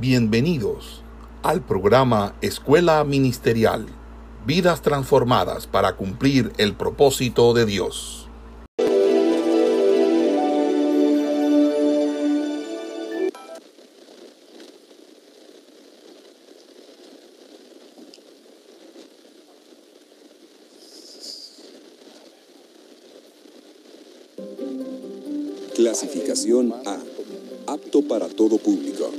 Bienvenidos al programa Escuela Ministerial, vidas transformadas para cumplir el propósito de Dios. Clasificación A. Apto para todo público.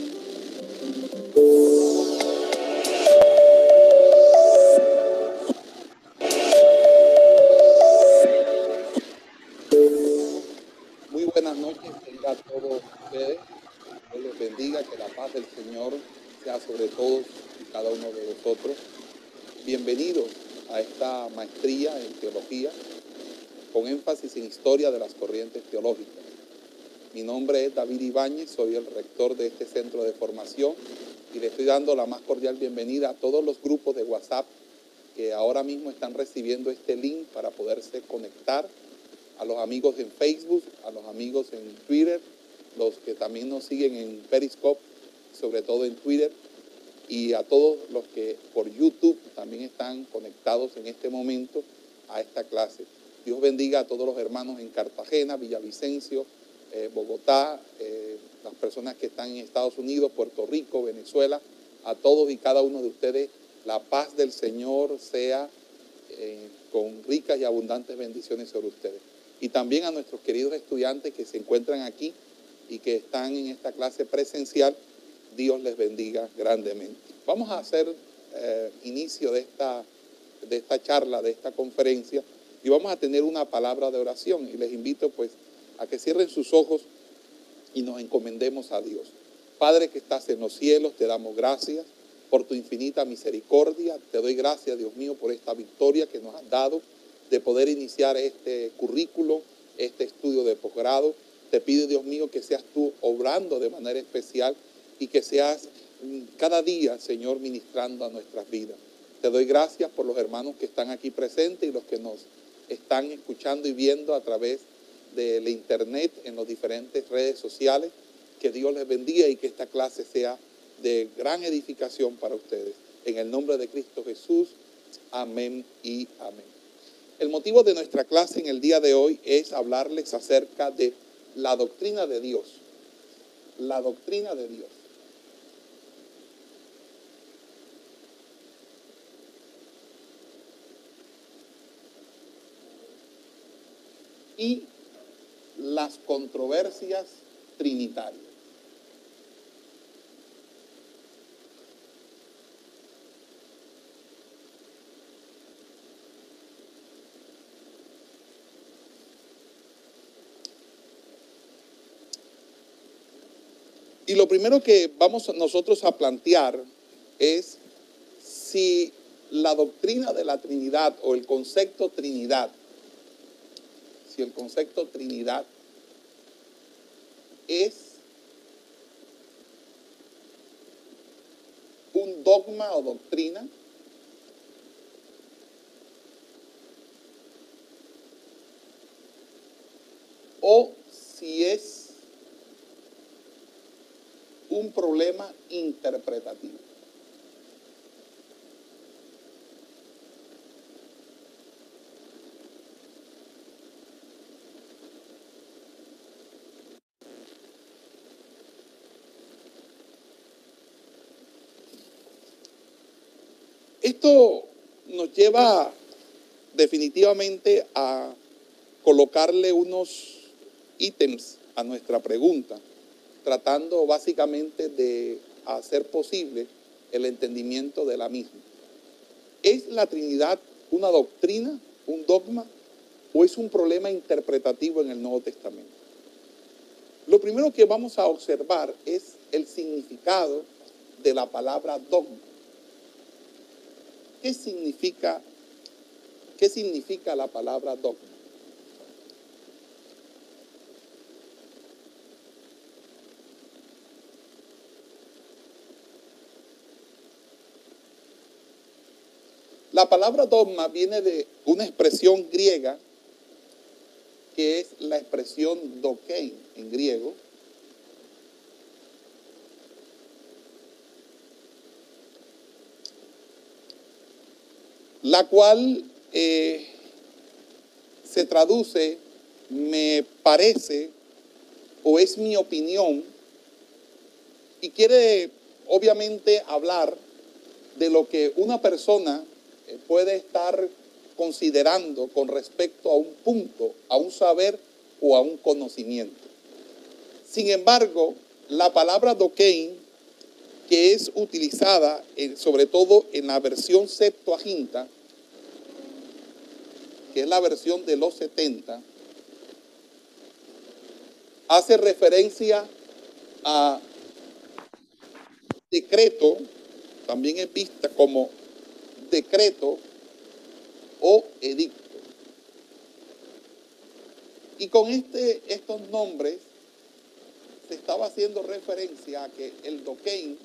Maestría en teología con énfasis en historia de las corrientes teológicas. Mi nombre es David Ibáñez, soy el rector de este centro de formación y le estoy dando la más cordial bienvenida a todos los grupos de WhatsApp que ahora mismo están recibiendo este link para poderse conectar, a los amigos en Facebook, a los amigos en Twitter, los que también nos siguen en Periscope, sobre todo en Twitter, y a todos los que por YouTube también están conectados en este momento a esta clase. Dios bendiga a todos los hermanos en Cartagena, Villavicencio, eh, Bogotá, eh, las personas que están en Estados Unidos, Puerto Rico, Venezuela, a todos y cada uno de ustedes, la paz del Señor sea eh, con ricas y abundantes bendiciones sobre ustedes. Y también a nuestros queridos estudiantes que se encuentran aquí y que están en esta clase presencial, Dios les bendiga grandemente. Vamos a hacer inicio de esta, de esta charla, de esta conferencia, y vamos a tener una palabra de oración. Y les invito pues a que cierren sus ojos y nos encomendemos a Dios. Padre que estás en los cielos, te damos gracias por tu infinita misericordia. Te doy gracias, Dios mío, por esta victoria que nos has dado de poder iniciar este currículo, este estudio de posgrado. Te pido, Dios mío, que seas tú obrando de manera especial y que seas cada día, Señor, ministrando a nuestras vidas. Te doy gracias por los hermanos que están aquí presentes y los que nos están escuchando y viendo a través de la internet en las diferentes redes sociales. Que Dios les bendiga y que esta clase sea de gran edificación para ustedes. En el nombre de Cristo Jesús, amén y amén. El motivo de nuestra clase en el día de hoy es hablarles acerca de la doctrina de Dios. La doctrina de Dios. Y las controversias trinitarias. Y lo primero que vamos nosotros a plantear es si la doctrina de la Trinidad o el concepto Trinidad si el concepto Trinidad es un dogma o doctrina o si es un problema interpretativo. Esto nos lleva definitivamente a colocarle unos ítems a nuestra pregunta, tratando básicamente de hacer posible el entendimiento de la misma. ¿Es la Trinidad una doctrina, un dogma, o es un problema interpretativo en el Nuevo Testamento? Lo primero que vamos a observar es el significado de la palabra dogma. ¿Qué significa, qué significa la palabra dogma? La palabra dogma viene de una expresión griega que es la expresión dokein en griego, la cual eh, se traduce, me parece, o es mi opinión, y quiere obviamente hablar de lo que una persona eh, puede estar considerando con respecto a un punto, a un saber o a un conocimiento. Sin embargo, la palabra dokein, que es utilizada sobre todo en la versión Septuaginta, que es la versión de los 70, hace referencia a decreto, también es vista como decreto o edicto. Y con este, estos nombres se estaba haciendo referencia a que el doquein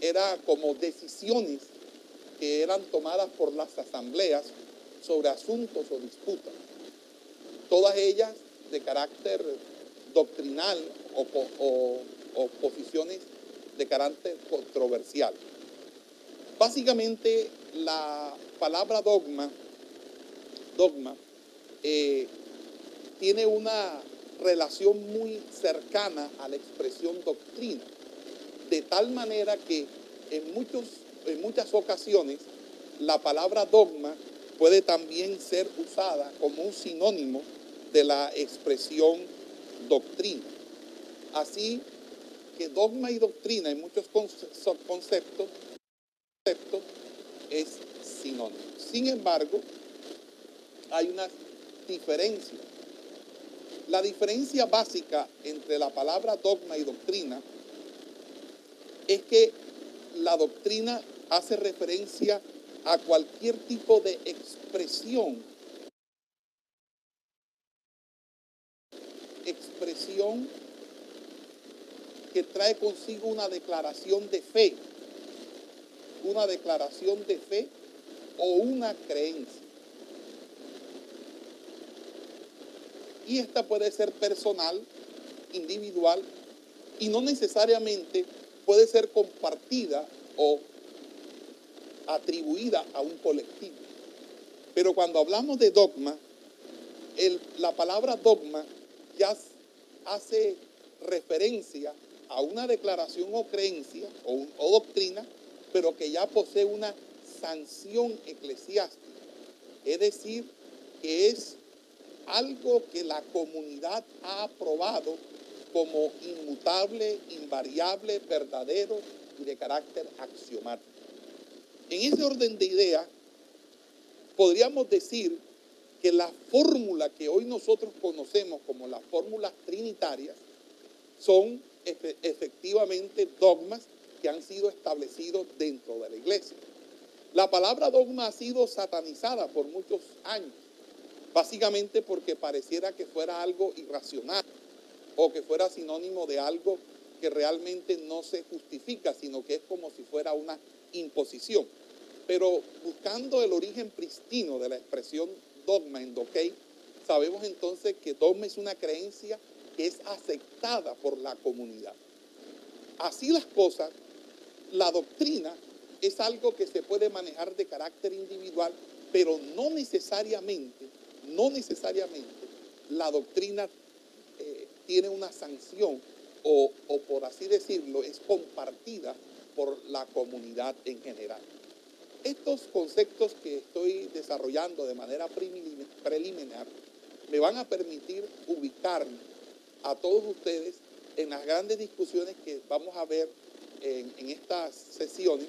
era como decisiones que eran tomadas por las asambleas sobre asuntos o disputas, todas ellas de carácter doctrinal o, posiciones de carácter controversial. Básicamente la palabra dogma, dogma, eh, tiene una relación muy cercana a la expresión doctrina, de tal manera que en, muchos, en muchas ocasiones la palabra dogma puede también ser usada como un sinónimo de la expresión doctrina. Así que dogma y doctrina en muchos conceptos, es sinónimo. Sin embargo, hay una diferencia. La diferencia básica entre la palabra dogma y doctrina es que la doctrina hace referencia a cualquier tipo de expresión, expresión que trae consigo una declaración de fe, una declaración de fe o una creencia. Y esta puede ser personal, individual, y no necesariamente puede ser compartida o atribuida a un colectivo. Pero cuando hablamos de dogma, la palabra dogma ya hace referencia a una declaración o creencia o, doctrina, pero que ya posee una sanción eclesiástica. Es decir, que es algo que la comunidad ha aprobado como inmutable, invariable, verdadero y de carácter axiomático. En ese orden de idea, podríamos decir que la fórmula que hoy nosotros conocemos como las fórmulas trinitarias son efectivamente dogmas que han sido establecidos dentro de la iglesia. La palabra dogma ha sido satanizada por muchos años, básicamente porque pareciera que fuera algo irracional o que fuera sinónimo de algo que realmente no se justifica, sino que es como si fuera una imposición. Pero buscando el origen pristino de la expresión dogma en doquei, sabemos entonces que dogma es una creencia que es aceptada por la comunidad. Así las cosas, la doctrina es algo que se puede manejar de carácter individual, pero no necesariamente, no necesariamente la doctrina tiene una sanción o, por así decirlo, es compartida por la comunidad en general. Estos conceptos que estoy desarrollando de manera preliminar me van a permitir ubicarme a todos ustedes en las grandes discusiones que vamos a ver en estas sesiones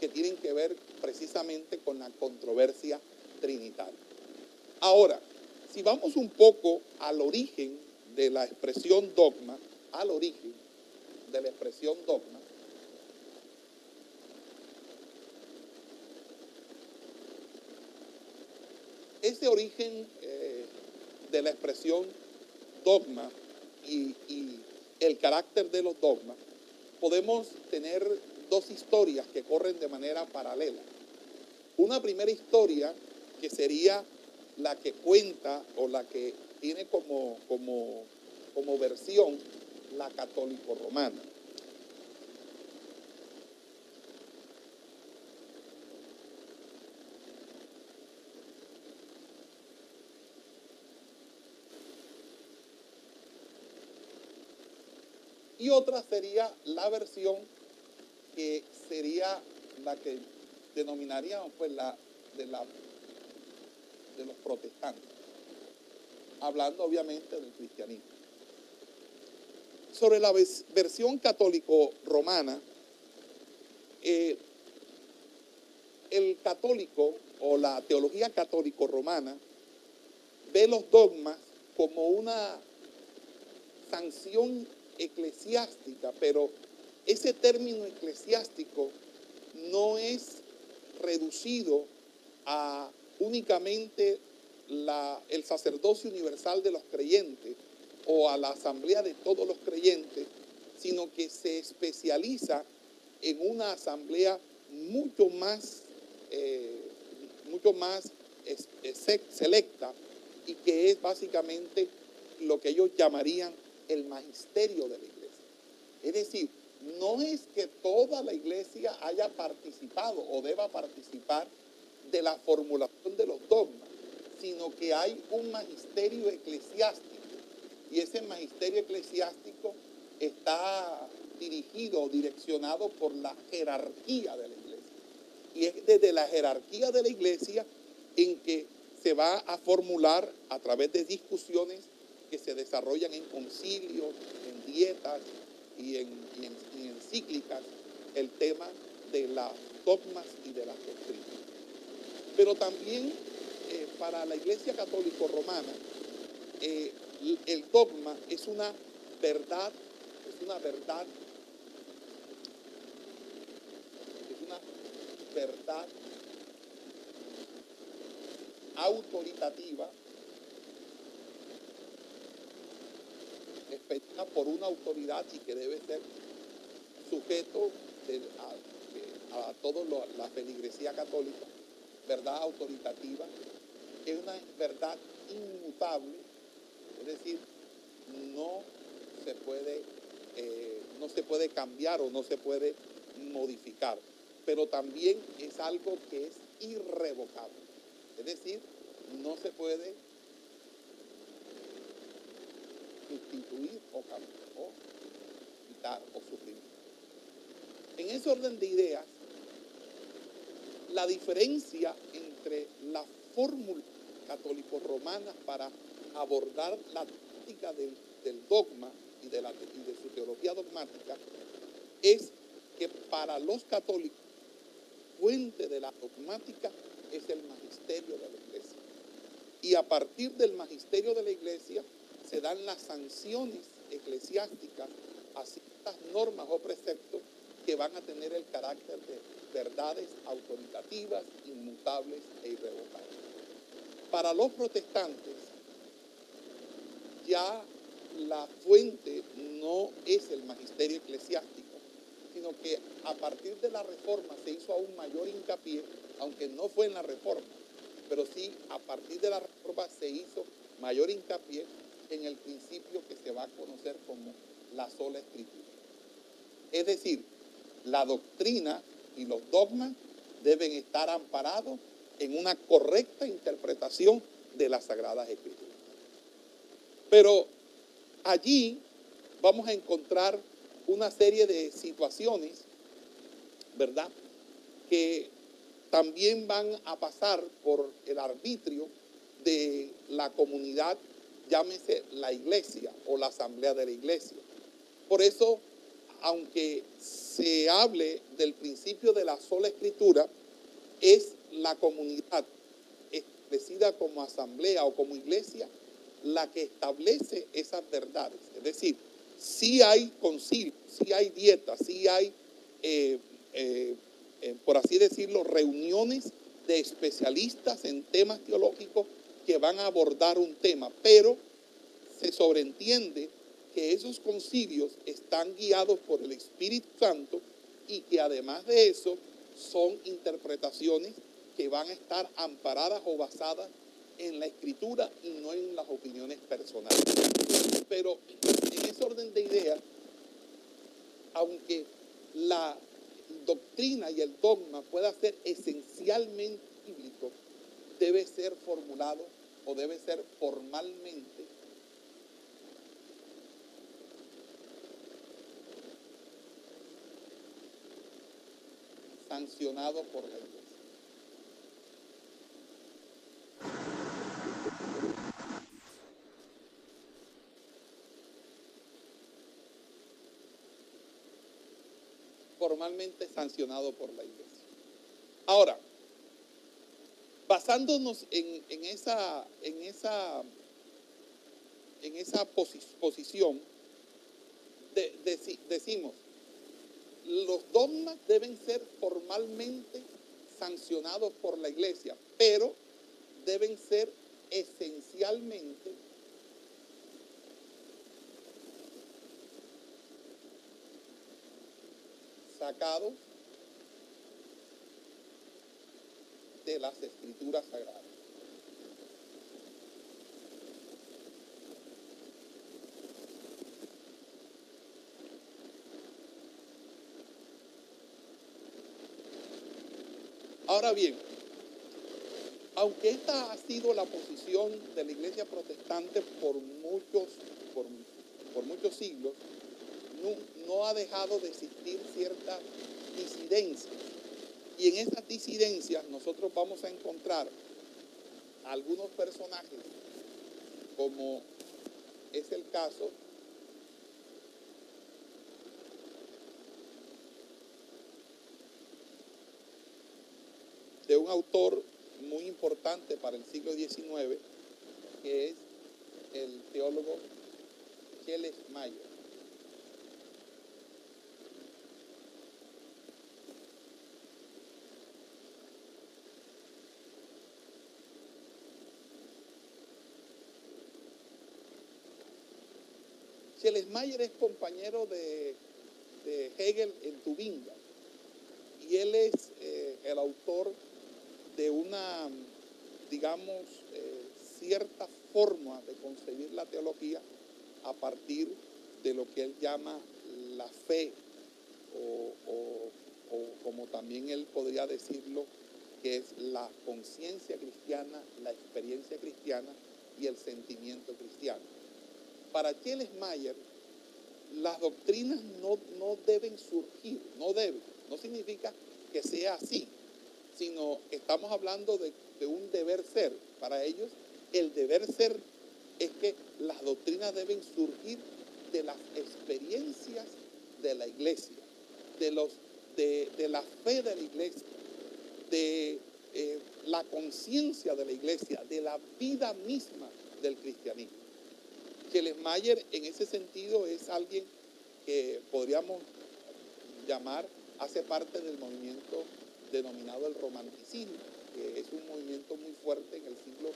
que tienen que ver precisamente con la controversia trinitaria. Ahora, si vamos un poco al origen de la expresión dogma, al origen de la expresión dogma, ese origen eh, de la expresión dogma y, el carácter de los dogmas, podemos tener dos historias que corren de manera paralela. Una primera historia que sería la que cuenta o la que tiene como, como, como versión la católico romana. Y otra sería la versión que sería la que denominaríamos pues la de la de los protestantes hablando obviamente del cristianismo. Sobre la versión católico-romana, eh, el católico o la teología católico-romana ve los dogmas como una sanción eclesiástica, pero ese término eclesiástico no es reducido a únicamente el sacerdocio universal de los creyentes o a la asamblea de todos los creyentes, sino que se especializa en una asamblea mucho más, eh, mucho más selecta y que es básicamente lo que ellos llamarían el magisterio de la iglesia. Es decir, no es que toda la iglesia haya participado o deba participar de la formulación de los dogmas, sino que hay un magisterio eclesiástico. Y ese magisterio eclesiástico está dirigido direccionado por la jerarquía de la iglesia. Y es desde la jerarquía de la iglesia en que se va a formular a través de discusiones que se desarrollan en concilios, en dietas y en, encíclicas el tema de las dogmas y de las doctrinas. Pero también para la Iglesia Católica Romana, eh, el dogma es una verdad, es una verdad, es una verdad autoritativa expedida por una autoridad y que debe ser sujeto a, toda la feligresía católica, verdad autoritativa, es una verdad inmutable, es decir, no se puede, eh, no se puede cambiar o no se puede modificar, pero también es algo que es irrevocable. Es decir, no se puede sustituir o, o quitar o suprimir. En ese orden de ideas, la diferencia entre la fórmula católico-romana para abordar la táctica del, dogma y de, la, y de su teología dogmática es que para los católicos, fuente de la dogmática es el magisterio de la iglesia. Y a partir del magisterio de la iglesia se dan las sanciones eclesiásticas a ciertas normas o preceptos que van a tener el carácter de verdades autoritativas, inmutables e irrevocables. Para los protestantes, ya la fuente no es el magisterio eclesiástico, sino que a partir de la reforma se hizo aún mayor hincapié aunque no fue en la reforma, pero sí a partir de la reforma se hizo mayor hincapié en el principio que se va a conocer como la sola escritura. Es decir, la doctrina y los dogmas deben estar amparados en una correcta interpretación de las Sagradas Escrituras. Pero allí vamos a encontrar una serie de situaciones, ¿verdad? Que también van a pasar por el arbitrio de la comunidad, llámese la iglesia o la asamblea de la iglesia. Por eso, aunque se hable del principio de la sola escritura, es la comunidad establecida como asamblea o como iglesia la que establece esas verdades. Es decir, si hay concilio, si hay dieta, si hay eh, eh, eh, por así decirlo, reuniones de especialistas en temas teológicos que van a abordar un tema, pero se sobreentiende que esos concilios están guiados por el Espíritu Santo y que además de eso son interpretaciones que van a estar amparadas o basadas en la escritura y no en las opiniones personales. Pero en ese orden de ideas, aunque la doctrina y el dogma pueda ser esencialmente bíblico, debe ser formulado o debe ser formalmente sancionado por la Formalmente sancionado por la iglesia. Ahora, basándonos en, esa, en esa, en esa posi- posición, de- deci- decimos, los dogmas deben ser formalmente sancionados por la iglesia, pero deben ser esencialmente sacados de las escrituras sagradas. Ahora bien, aunque esta ha sido la posición de la iglesia protestante por muchos, por, por muchos siglos, no, ha dejado de existir ciertas disidencias. Y en esas disidencias nosotros vamos a encontrar algunos personajes, como es el caso de un autor muy importante para el siglo XIX, que es el teólogo Cheles Mayo. Schlesmayer es compañero de, de Hegel en Tubinga y él es eh, el autor de una, digamos, eh, cierta forma de concebir la teología a partir de lo que él llama la fe o, como también él podría decirlo, que es la conciencia cristiana, la experiencia cristiana y el sentimiento cristiano. Para Mayer, las doctrinas no, no deben surgir, no deben, no significa que sea así, sino estamos hablando de, de un deber ser. Para ellos, el deber ser es que las doctrinas deben surgir de las experiencias de la iglesia, de, los, de, de la fe de la iglesia, de eh, la conciencia de la iglesia, de la vida misma del cristianismo. Mayer en ese sentido es alguien que podríamos llamar, hace parte del movimiento denominado el romanticismo, que es un movimiento muy fuerte en el siglo,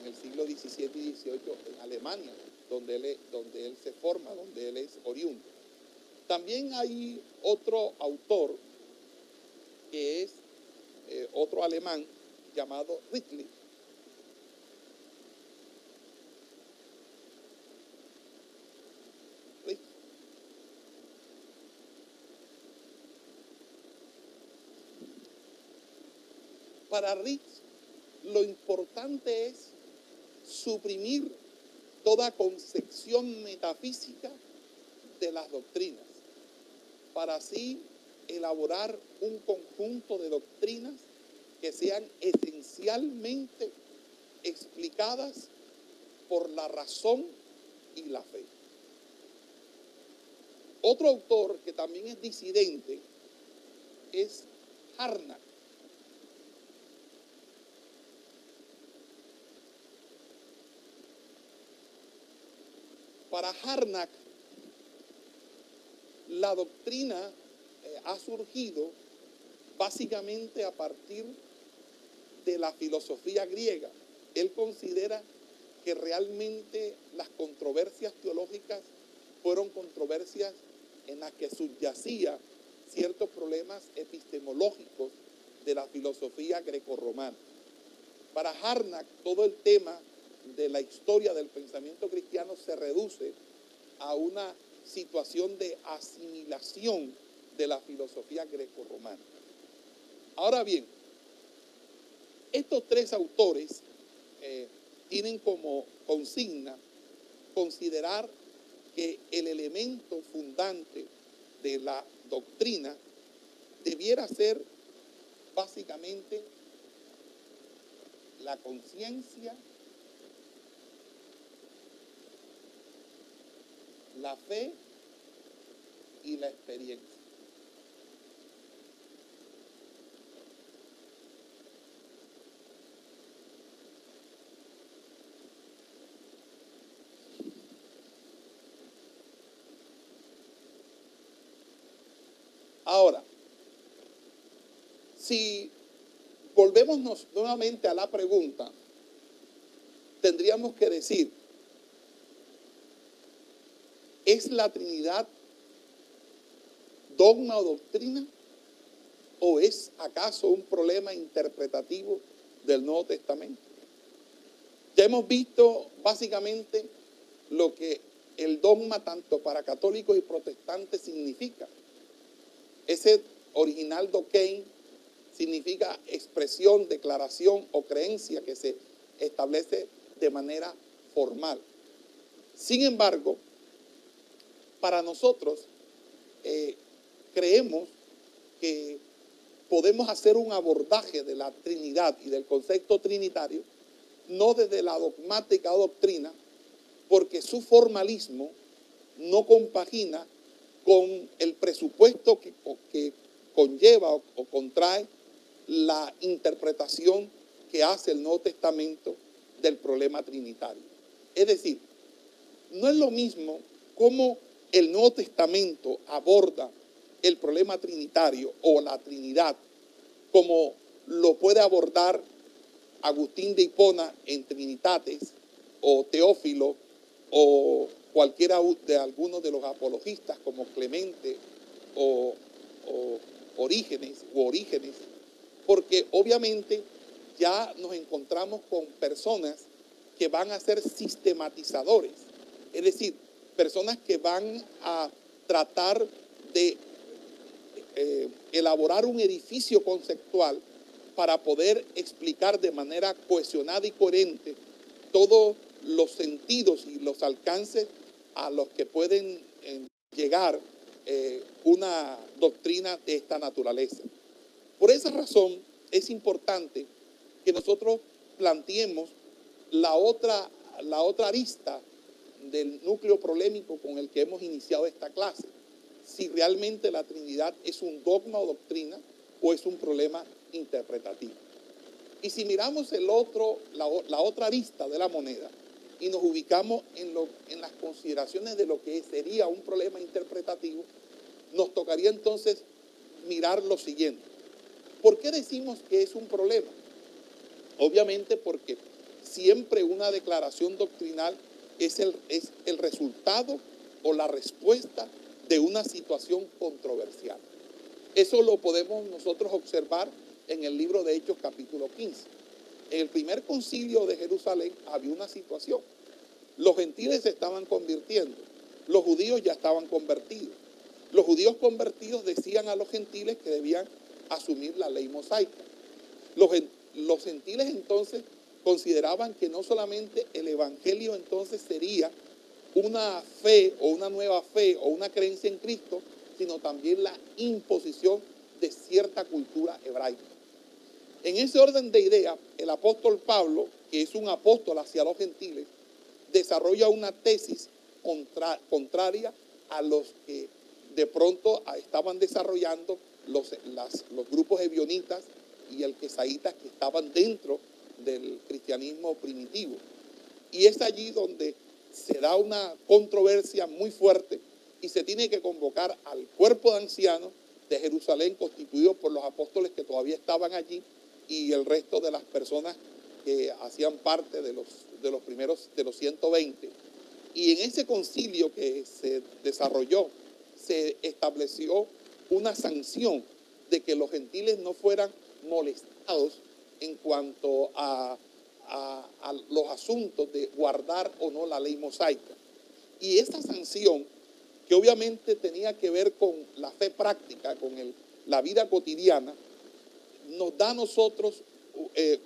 en el siglo XVII y XVIII en Alemania, donde él, donde él se forma, donde él es oriundo. También hay otro autor que es eh, otro alemán llamado. Ridley. Para Ritz, lo importante es suprimir toda concepción metafísica de las doctrinas, para así elaborar un conjunto de doctrinas que sean esencialmente explicadas por la razón y la fe. Otro autor que también es disidente es Harnack. Para Harnack, la doctrina eh, ha surgido básicamente a partir de la filosofía griega. Él considera que realmente las controversias teológicas fueron controversias en las que subyacía ciertos problemas epistemológicos de la filosofía grecorromana. Para Harnack, todo el tema de la historia del pensamiento cristiano se reduce a una situación de asimilación de la filosofía grecorromana. Ahora bien, estos tres autores eh, tienen como consigna considerar que el elemento fundante de la doctrina debiera ser básicamente la conciencia, la fe y la experiencia. Ahora, si volvemos nuevamente a la pregunta, tendríamos que decir, ¿es la Trinidad dogma o doctrina? ¿O es acaso un problema interpretativo del Nuevo Testamento? Ya hemos visto básicamente lo que el dogma tanto para católicos y protestantes significa. Ese original doquein significa expresión, declaración o creencia que se establece de manera formal. Sin embargo, para nosotros eh, creemos que podemos hacer un abordaje de la Trinidad y del concepto trinitario, no desde la dogmática doctrina, porque su formalismo no compagina con el presupuesto que, que conlleva o, o contrae la interpretación que hace el Nuevo Testamento del problema trinitario. Es decir, no es lo mismo cómo el Nuevo Testamento aborda el problema trinitario o la Trinidad como lo puede abordar Agustín de Hipona en Trinitates o Teófilo o cualquiera de algunos de los apologistas como Clemente o, Orígenes o Orígenes porque obviamente ya nos encontramos con personas que van a ser sistematizadores, es decir, personas que van a tratar de eh, elaborar un edificio conceptual para poder explicar de manera cohesionada y coherente todos los sentidos y los alcances a los que pueden eh, llegar eh, una doctrina de esta naturaleza. Por esa razón es importante que nosotros planteemos la otra, la otra arista del núcleo problemático con el que hemos iniciado esta clase. Si realmente la Trinidad es un dogma o doctrina o es un problema interpretativo. Y si miramos el otro, la, la otra arista de la moneda y nos ubicamos en, lo, en las consideraciones de lo que sería un problema interpretativo, nos tocaría entonces mirar lo siguiente. ¿Por qué decimos que es un problema? Obviamente porque siempre una declaración doctrinal es el, es el resultado o la respuesta de una situación controversial. Eso lo podemos nosotros observar en el libro de Hechos capítulo 15. En el primer concilio de Jerusalén había una situación. Los gentiles se estaban convirtiendo, los judíos ya estaban convertidos. Los judíos convertidos decían a los gentiles que debían asumir la ley mosaica. Los, los gentiles entonces consideraban que no solamente el evangelio entonces sería una fe o una nueva fe o una creencia en Cristo, sino también la imposición de cierta cultura hebraica. En ese orden de ideas, el apóstol Pablo, que es un apóstol hacia los gentiles, desarrolla una tesis contraria a los que de pronto estaban desarrollando los, los grupos evionitas y el quesaitas que estaban dentro del cristianismo primitivo. Y es allí donde se da una controversia muy fuerte y se tiene que convocar al cuerpo de ancianos de Jerusalén constituido por los apóstoles que todavía estaban allí y el resto de las personas que hacían parte de los, de los primeros, de los 120. Y en ese concilio que se desarrolló, se estableció una sanción de que los gentiles no fueran molestados en cuanto a, los asuntos de guardar o no la ley mosaica. Y esa sanción, que obviamente tenía que ver con la fe práctica, con la vida cotidiana, nos da a nosotros eh,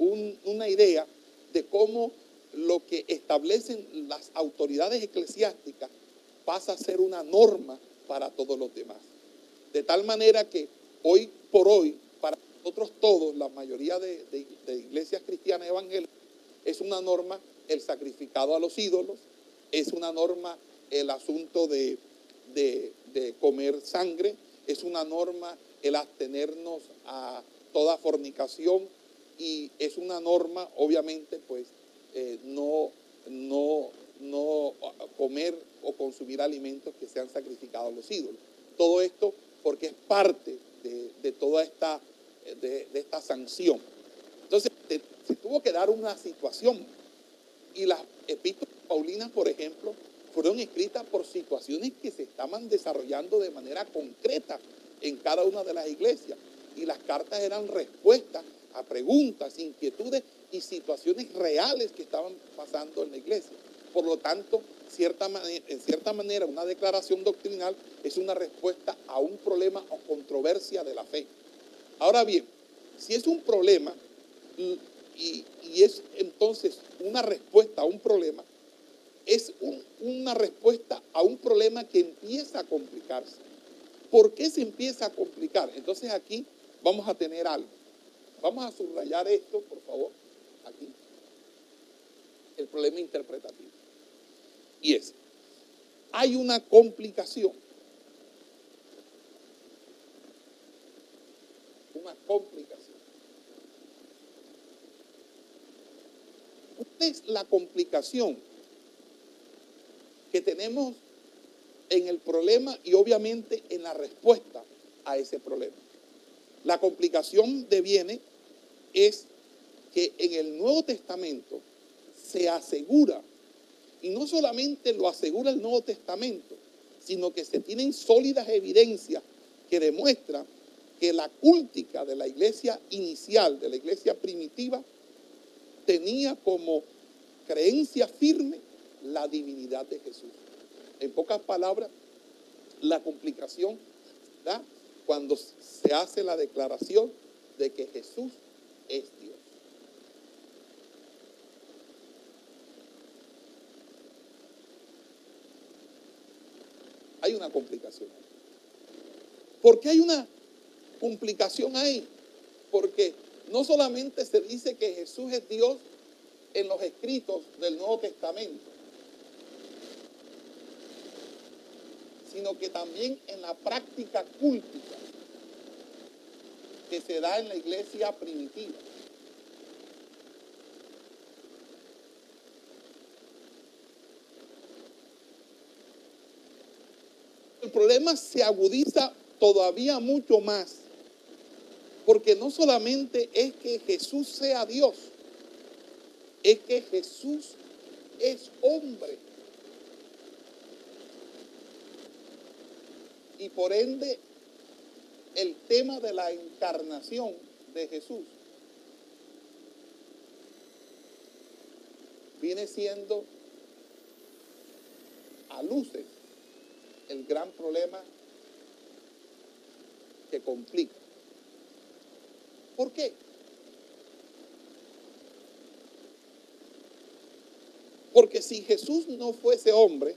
una idea de cómo lo que establecen las autoridades eclesiásticas pasa a ser una norma para todos los demás. De tal manera que hoy por hoy, nosotros todos, la mayoría de, iglesias cristianas evangélicas, es una norma el sacrificado a los ídolos, es una norma el asunto de, comer sangre, es una norma el abstenernos a toda fornicación y es una norma, obviamente, pues eh, no, no, no comer o consumir alimentos que sean sacrificados a los ídolos. Todo esto porque es parte de toda esta, de, esta sanción. Entonces, se tuvo que dar una situación. Y las epístolas paulinas, por ejemplo, fueron escritas por situaciones que se estaban desarrollando de manera concreta en cada una de las iglesias. Y las cartas eran respuestas a preguntas, inquietudes y situaciones reales que estaban pasando en la iglesia. Por lo tanto, en cierta manera, una declaración doctrinal es una respuesta a un problema o controversia de la fe. Ahora bien, si es un problema y, es entonces una respuesta a un problema, es un- una respuesta a un problema que empieza a complicarse. ¿Por qué se empieza a complicar? Entonces aquí vamos a tener algo. Vamos a subrayar esto, por favor, aquí. El problema interpretativo. Y es, hay una complicación. Una complicación. ¿Cuál es la complicación que tenemos en el problema y obviamente en la respuesta a ese problema? La complicación deviene es que en el Nuevo Testamento se asegura, y no solamente lo asegura el Nuevo Testamento, sino que se tienen sólidas evidencias que demuestran que la cúltica de la iglesia inicial, de la iglesia primitiva, tenía como creencia firme la divinidad de Jesús. En pocas palabras, la complicación da cuando se hace la declaración de que Jesús es Dios. Hay una complicación. ¿Por qué hay una complicación ahí? Porque no solamente se dice que Jesús es Dios en los escritos del Nuevo Testamento, sino que también en la práctica cúltica que se da en la iglesia primitiva. El problema se agudiza todavía mucho más, porque no solamente es que Jesús sea Dios, es que Jesús es hombre. Y por ende, el tema de la encarnación de Jesús viene siendo a luces el gran problema que complica. ¿Por qué? Porque si Jesús no fuese hombre,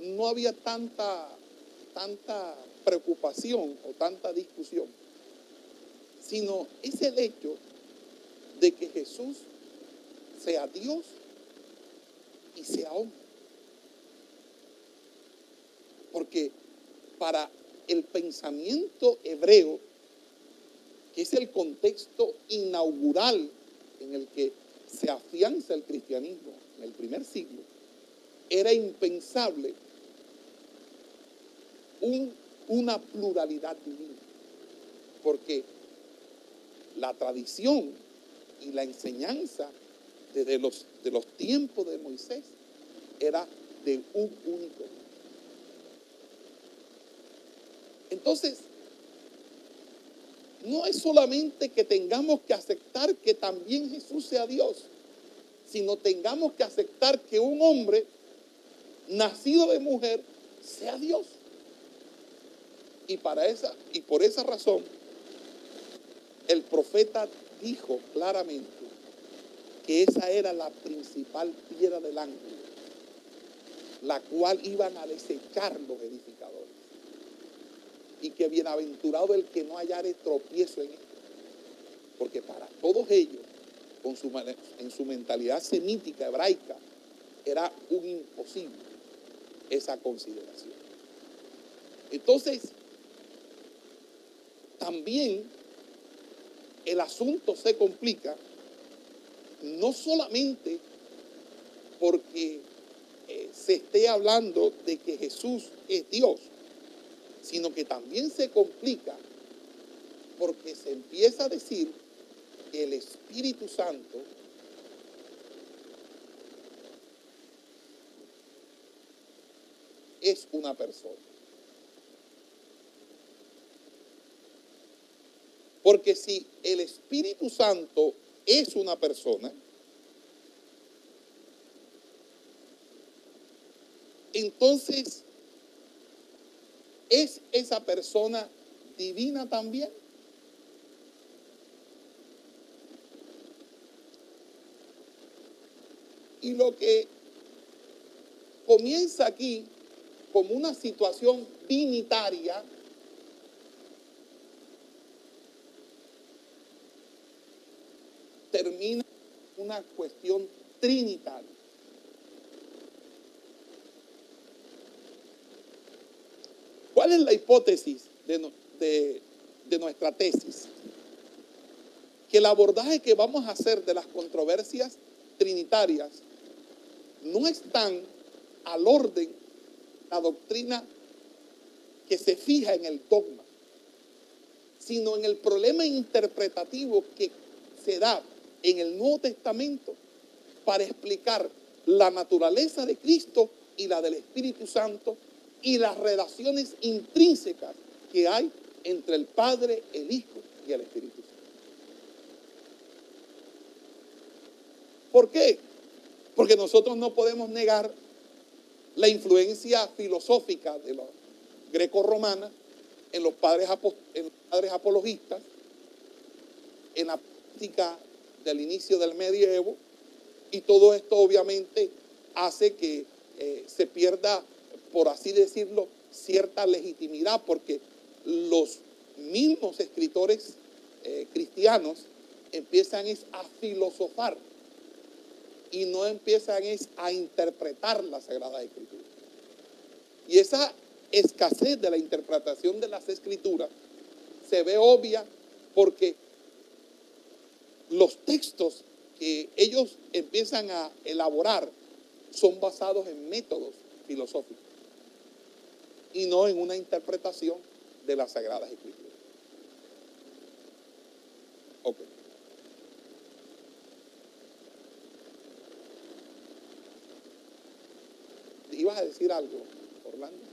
no había tanta, tanta preocupación o tanta discusión, sino es el hecho de que Jesús sea Dios y sea hombre. Porque para el pensamiento hebreo, que es el contexto inaugural en el que se afianza el cristianismo en el primer siglo, era impensable un- una pluralidad divina. Porque la tradición y la enseñanza desde los, de los tiempos de Moisés era de un único. Entonces, no es solamente que tengamos que aceptar que también Jesús sea Dios, sino tengamos que aceptar que un hombre nacido de mujer sea Dios. Y para esa y por esa razón el profeta dijo claramente que esa era la principal piedra del ángulo, la cual iban a desechar los edificadores. Y que bienaventurado el que no hallare tropiezo en él. Porque para todos ellos, en su mentalidad semítica, hebraica, era un imposible esa consideración. Entonces, también el asunto se complica no solamente porque eh, se esté hablando de que Jesús es Dios, sino que también se complica porque se empieza a decir que el Espíritu Santo es una persona. Porque si el Espíritu Santo es una persona, entonces ¿es esa persona divina también? Y lo que comienza aquí como una situación trinitaria, termina una cuestión trinitaria. ¿Cuál es la hipótesis de, de nuestra tesis? Que el abordaje que vamos a hacer de las controversias trinitarias no están al orden la doctrina que se fija en el dogma, sino en el problema interpretativo que se da en el Nuevo Testamento para explicar la naturaleza de Cristo y la del Espíritu Santo y las relaciones intrínsecas que hay entre el Padre, el Hijo y el Espíritu Santo. ¿Por qué? Porque nosotros no podemos negar la influencia filosófica de los greco-romanas en los padres, en apologistas, en la práctica del inicio del medievo, y todo esto obviamente hace que eh, se pierda, por así decirlo, cierta legitimidad, porque los mismos escritores eh, cristianos empiezan es a filosofar y no empiezan es a interpretar la Sagrada Escritura. Y esa escasez de la interpretación de las Escrituras se ve obvia porque los textos que ellos empiezan a elaborar son basados en métodos filosóficos y no en una interpretación de las Sagradas Escrituras. Ok. ¿Ibas a decir algo, Orlando?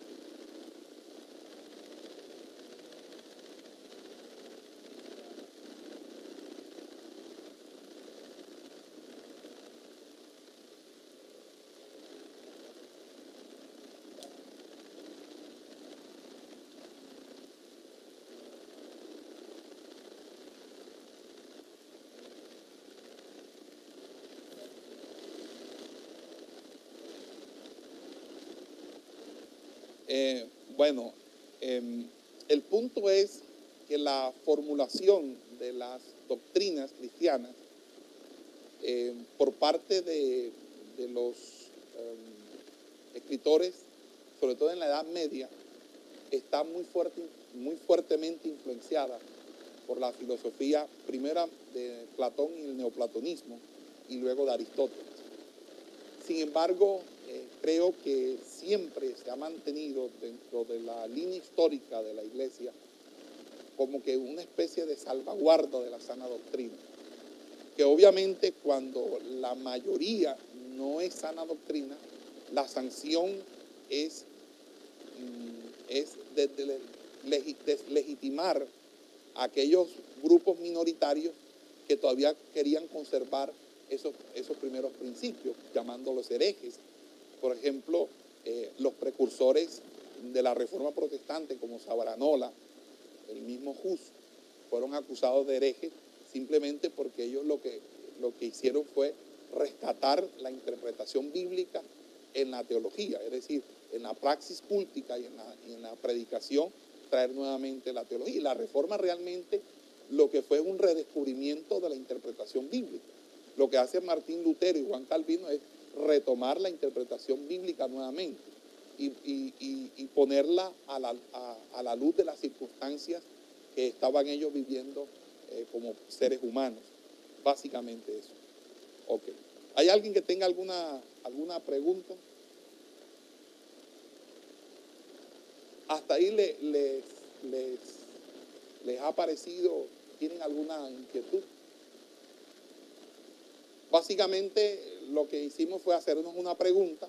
Eh, bueno, em, el punto es que la formulación de las doctrinas cristianas eh, por parte de, de los em, escritores, sobre todo en la Edad Media, está muy, fuerte, muy fuertemente influenciada por la filosofía primera de Platón y el neoplatonismo y luego de Aristóteles. Sin embargo, creo que siempre se ha mantenido dentro de la línea histórica de la iglesia como que una especie de salvaguarda de la sana doctrina. Que obviamente cuando la mayoría no es sana doctrina, la sanción es, mm, es deslegitimar a aquellos grupos minoritarios que todavía querían conservar esos, esos primeros principios, llamándolos herejes. Por ejemplo, eh, los precursores de la reforma protestante, como Sabranola, el mismo Hus, fueron acusados de herejes simplemente porque ellos lo que, lo que hicieron fue rescatar la interpretación bíblica en la teología, es decir, en la praxis cúltica y en la, en la predicación traer nuevamente la teología. Y la reforma realmente lo que fue un redescubrimiento de la interpretación bíblica. Lo que hace Martín Lutero y Juan Calvino es retomar la interpretación bíblica nuevamente y, ponerla a la, luz de las circunstancias que estaban ellos viviendo eh, como seres humanos. Básicamente eso. Ok. ¿Hay alguien que tenga alguna, alguna pregunta? Hasta ahí les, les, les ha parecido, tienen alguna inquietud. Básicamente lo que hicimos fue hacernos una pregunta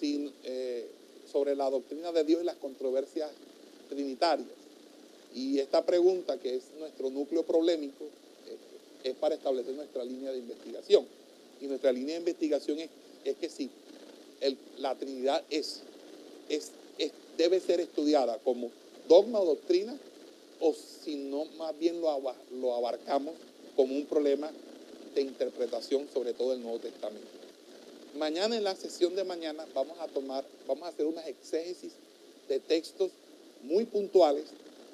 eh, sobre la doctrina de Dios y las controversias trinitarias. Y esta pregunta, que es nuestro núcleo problemático, es para establecer nuestra línea de investigación. Y nuestra línea de investigación es, es que si la Trinidad es, es, debe ser estudiada como dogma o doctrina, o si no, más bien lo, lo abarcamos como un problema de interpretación, sobre todo del Nuevo Testamento. Mañana en la sesión de mañana vamos a tomar, vamos a hacer unas exégesis de textos muy puntuales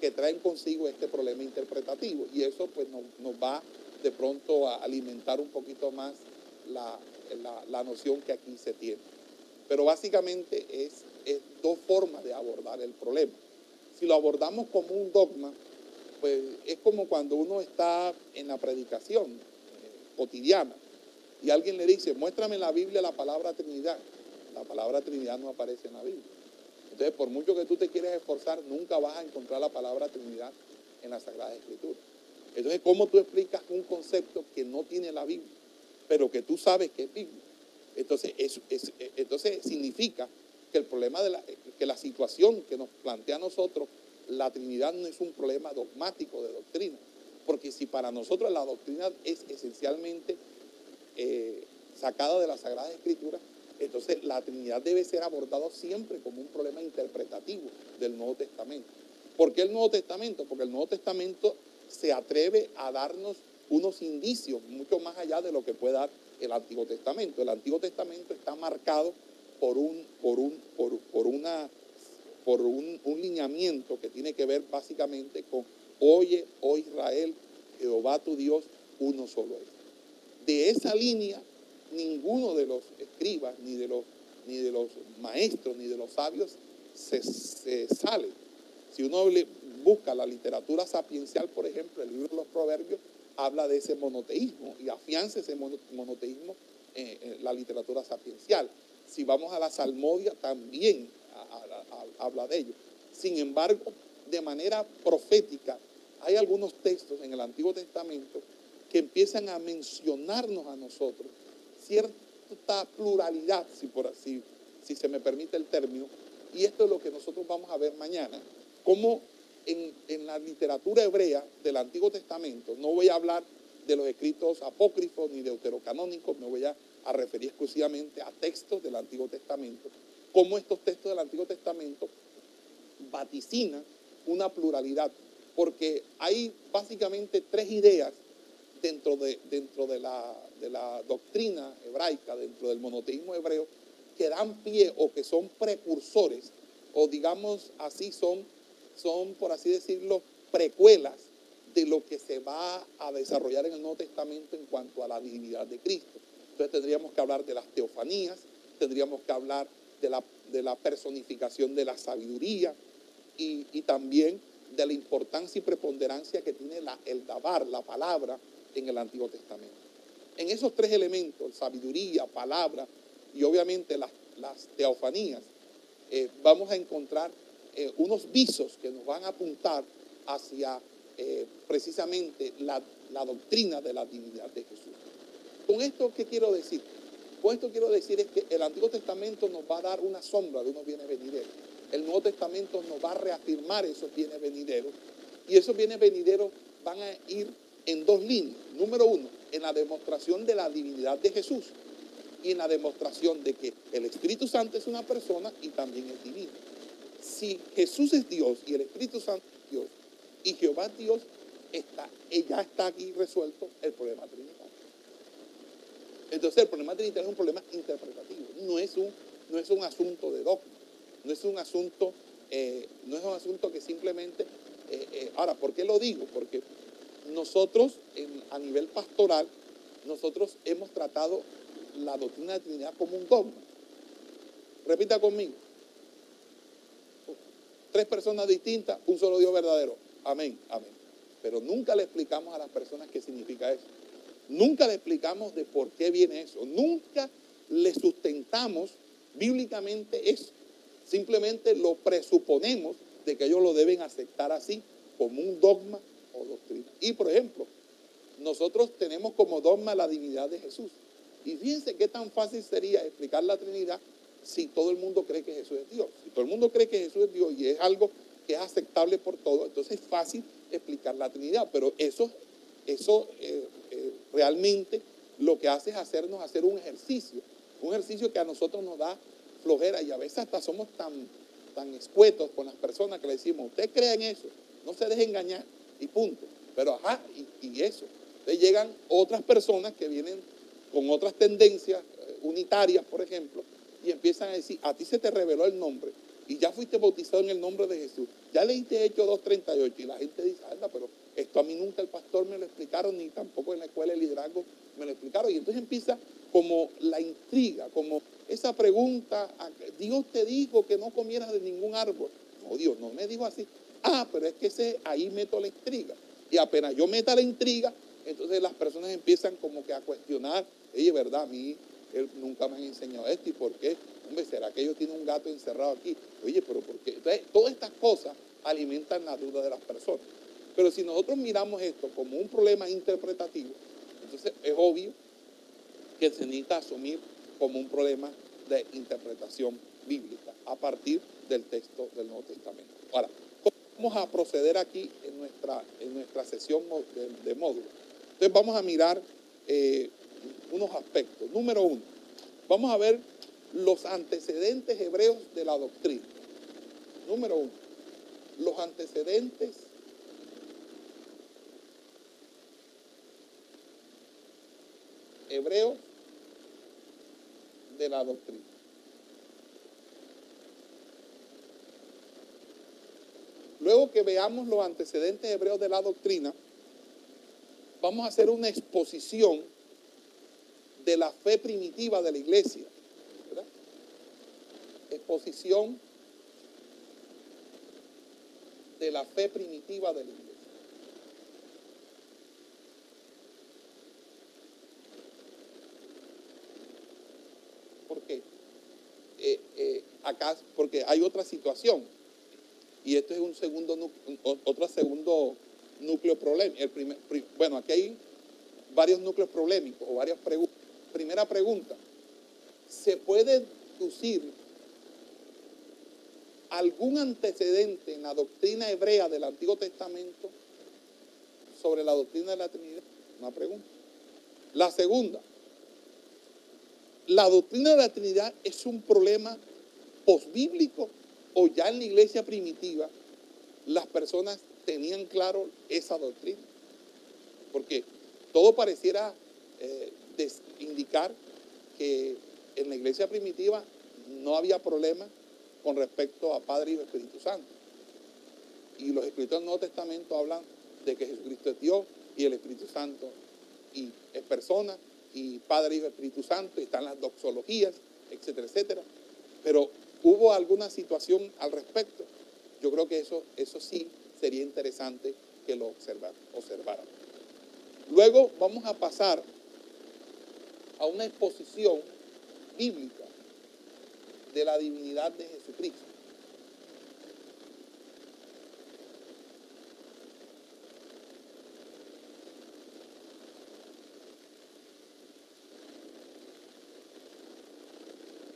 que traen consigo este problema interpretativo y eso pues nos, va de pronto a alimentar un poquito más la, la, noción que aquí se tiene. Pero básicamente es, es dos formas de abordar el problema. Si lo abordamos como un dogma, pues es como cuando uno está en la predicación cotidiana y alguien le dice, muéstrame en la Biblia la palabra Trinidad. La palabra Trinidad no aparece en la Biblia. Entonces, por mucho que tú te quieras esforzar, nunca vas a encontrar la palabra Trinidad en la Sagrada Escritura. Entonces, ¿cómo tú explicas un concepto que no tiene la Biblia, pero que tú sabes que es Biblia? Entonces, es, entonces significa que el problema de la, que la situación que nos plantea a nosotros, la Trinidad no es un problema dogmático de doctrina, porque si para nosotros la doctrina es esencialmente eh, sacada de la Sagrada Escritura, entonces la Trinidad debe ser abordada siempre como un problema interpretativo del Nuevo Testamento. ¿Por qué el Nuevo Testamento? Porque el Nuevo Testamento se atreve a darnos unos indicios mucho más allá de lo que puede dar el Antiguo Testamento. El Antiguo Testamento está marcado por un, por un, por, una, por un, un lineamiento que tiene que ver básicamente con Oye, oh Israel, Jehová tu Dios, uno solo es. De esa línea, ninguno de los escribas, ni de los, ni de los maestros, ni de los sabios se, sale. Si uno busca la literatura sapiencial, por ejemplo, el libro de los proverbios, habla de ese monoteísmo y afianza ese monoteísmo en, la literatura sapiencial. Si vamos a la salmodia, también habla de ello. Sin embargo, de manera profética, hay algunos textos en el Antiguo Testamento que empiezan a mencionarnos a nosotros cierta pluralidad, si, por si se me permite el término, y esto es lo que nosotros vamos a ver mañana, cómo en, la literatura hebrea del Antiguo Testamento, no voy a hablar de los escritos apócrifos ni deuterocanónicos, me voy a, a referir exclusivamente a textos del Antiguo Testamento, cómo estos textos del Antiguo Testamento vaticinan una pluralidad, porque hay básicamente tres ideas dentro de, dentro de, la, de la doctrina hebraica, dentro del monoteísmo hebreo, que dan pie o que son precursores, o digamos así, son, son, por así decirlo, precuelas de lo que se va a desarrollar en el Nuevo Testamento en cuanto a la divinidad de Cristo. Entonces tendríamos que hablar de las teofanías, tendríamos que hablar de la, de la personificación de la sabiduría, y, también de la importancia y preponderancia que tiene el dabar, la palabra, en el Antiguo Testamento. En esos tres elementos, sabiduría, palabra y obviamente las, teofanías, eh, vamos a encontrar eh, unos visos que nos van a apuntar hacia eh, precisamente la, doctrina de la divinidad de Jesús. Con esto, ¿qué quiero decir? Con esto quiero decir es que el Antiguo Testamento nos va a dar una sombra de unos bienes venideros el Nuevo Testamento nos va a reafirmar esos bienes venideros. Y esos bienes venideros van a ir en dos líneas. Número uno, en la demostración de la divinidad de Jesús y en la demostración de que el Espíritu Santo es una persona y también es divino. Si Jesús es Dios y el Espíritu Santo es Dios y Jehová es Dios, está, ya está aquí resuelto el problema trinitario. Entonces el problema trinitario es un problema interpretativo, no es un, no es un asunto de dogma no es un asunto eh, no es un asunto que simplemente... eh, eh, ahora, ¿por qué lo digo? Porque nosotros a nivel pastoral, nosotros hemos tratado la doctrina de Trinidad como un dogma. Repita conmigo. Tres personas distintas, un solo Dios verdadero. Amén, amén. Pero nunca le explicamos a las personas qué significa eso. Nunca le explicamos de por qué viene eso. Nunca le sustentamos bíblicamente eso. Simplemente lo presuponemos de que ellos lo deben aceptar así, como un dogma o doctrina. Y por ejemplo, nosotros tenemos como dogma la divinidad de Jesús. Y fíjense qué tan fácil sería explicar la Trinidad si todo el mundo cree que Jesús es Dios. Si todo el mundo cree que Jesús es Dios y es algo que es aceptable por todos, entonces es fácil explicar la Trinidad. Pero eso, eso eh, eh, realmente lo que hace es hacernos hacer un ejercicio, un ejercicio que a nosotros nos da flojera y a veces hasta somos tan, tan escuetos con las personas que le decimos, usted cree en eso, no se deje engañar y punto. Pero ajá, y, y eso. Entonces llegan otras personas que vienen con otras tendencias eh, unitarias, por ejemplo, y empiezan a decir, a ti se te reveló el nombre y ya fuiste bautizado en el nombre de Jesús. Ya leíste Hechos 2.38 y la gente dice, anda, pero esto a mí nunca el pastor me lo explicaron, ni tampoco en la escuela de liderazgo me lo explicaron. Y entonces empieza como la intriga, como esa pregunta, ¿a qué Dios te dijo que no comieras de ningún árbol. No, Dios no me dijo así. Ah, pero es que ese, ahí meto la intriga. Y apenas yo meta la intriga, entonces las personas empiezan como que a cuestionar, oye, ¿verdad? A mí él nunca me han enseñado esto. ¿Y por qué? Hombre, ¿será que ellos tienen un gato encerrado aquí? Oye, pero ¿por qué? Todas estas cosas alimentan la duda de las personas. Pero si nosotros miramos esto como un problema interpretativo, entonces es obvio que se necesita asumir como un problema de interpretación bíblica a partir del texto del Nuevo Testamento. Ahora, ¿cómo vamos a proceder aquí en nuestra, en nuestra sesión de módulo? Entonces vamos a mirar eh, unos aspectos. Número uno, vamos a ver los antecedentes hebreos de la doctrina. Número uno, los antecedentes hebreos de la doctrina. Luego que veamos los antecedentes hebreos de la doctrina, vamos a hacer una exposición de la fe primitiva de la iglesia. Exposición de la fe primitiva de la iglesia. ¿Por qué? Eh, eh, acá, porque hay otra situación. Y esto es un segundo, o- otro segundo núcleo problemático. Primer, pri- bueno, aquí hay varios núcleos problemáticos o varias preguntas. Primera pregunta, ¿se puede deducir algún antecedente en la doctrina hebrea del Antiguo Testamento sobre la doctrina de la Trinidad? Una pregunta. La segunda, ¿la doctrina de la Trinidad es un problema posbíblico o ya en la iglesia primitiva las personas tenían claro esa doctrina? Porque todo pareciera eh, indicar que en la iglesia primitiva no había problema con respecto a Padre y Espíritu Santo. Y los escritos del Nuevo Testamento hablan de que Jesucristo es Dios y el Espíritu Santo y es persona y Padre, Hijo, Espíritu Santo, y están las doxologías, etcétera, etcétera. Pero hubo alguna situación al respecto. Yo creo que eso, eso sí sería interesante que lo observar, observaran. Luego vamos a pasar a una exposición bíblica de la divinidad de Jesucristo.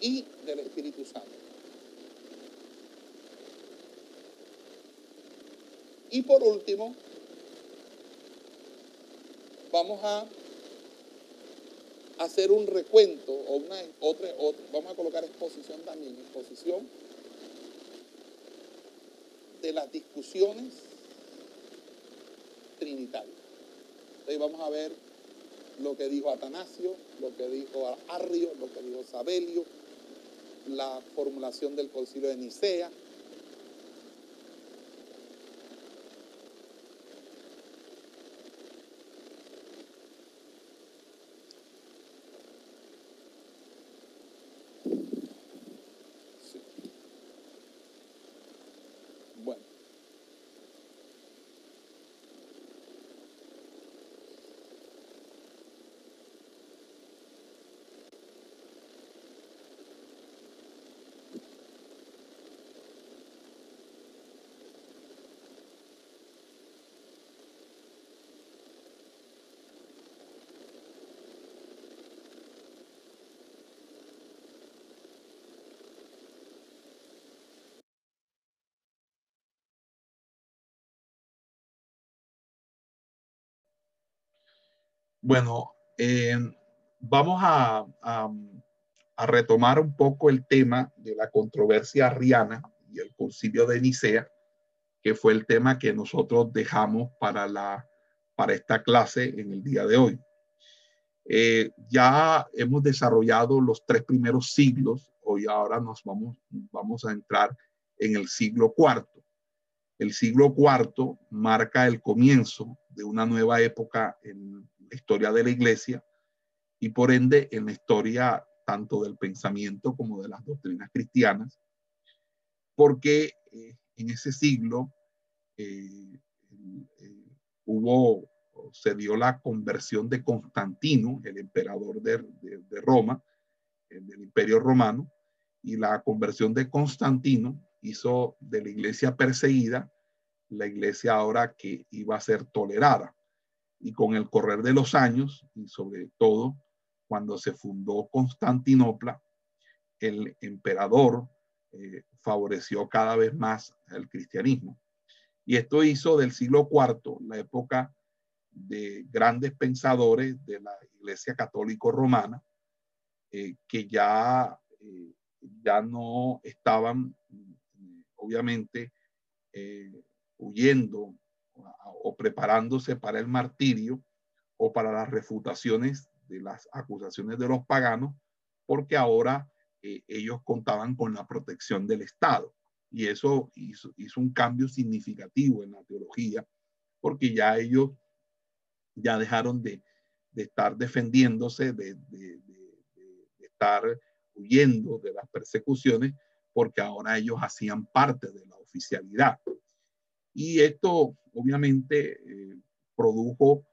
y del Espíritu Santo. Y por último, vamos a hacer un recuento o una otra, otra vamos a colocar exposición también, exposición de las discusiones trinitarias. Entonces vamos a ver lo que dijo Atanasio, lo que dijo Arrio, lo que dijo Sabelio, la formulación del concilio de Nicea, Bueno, eh, vamos a, a, retomar un poco el tema de la controversia arriana y el concilio de Nicea, que fue el tema que nosotros dejamos para, la, para esta clase en el día de hoy. Eh, ya hemos desarrollado los tres primeros siglos, hoy ahora nos vamos, vamos a entrar en el siglo cuarto. El siglo cuarto marca el comienzo de una nueva época en la historia de la iglesia y por ende en la historia tanto del pensamiento como de las doctrinas cristianas, porque eh, en ese siglo eh, hubo, se dio la conversión de Constantino, el emperador de, de Roma, del imperio romano, y la conversión de Constantino hizo de la iglesia perseguida la iglesia ahora que iba a ser tolerada. Y con el correr de los años, y sobre todo cuando se fundó Constantinopla, el emperador eh, favoreció cada vez más el cristianismo. Y esto hizo del siglo IV la época de grandes pensadores de la Iglesia Católica Romana, eh, que ya, eh, ya no estaban obviamente eh, huyendo o preparándose para el martirio o para las refutaciones de las acusaciones de los paganos, porque ahora eh, ellos contaban con la protección del Estado. Y eso hizo, un cambio significativo en la teología, porque ya ellos ya dejaron de, estar defendiéndose, de, de, estar huyendo de las persecuciones, porque ahora ellos hacían parte de la oficialidad. Y esto obviamente eh, produjo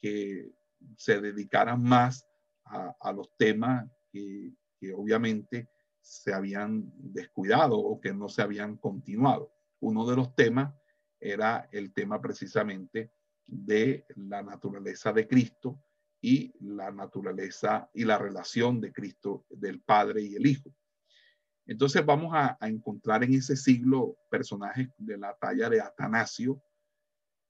que se dedicaran más a, los temas que, que, obviamente se habían descuidado o que no se habían continuado. Uno de los temas era el tema precisamente de la naturaleza de Cristo y la naturaleza y la relación de Cristo, del Padre y el Hijo. Entonces vamos a, encontrar en ese siglo personajes de la talla de Atanasio,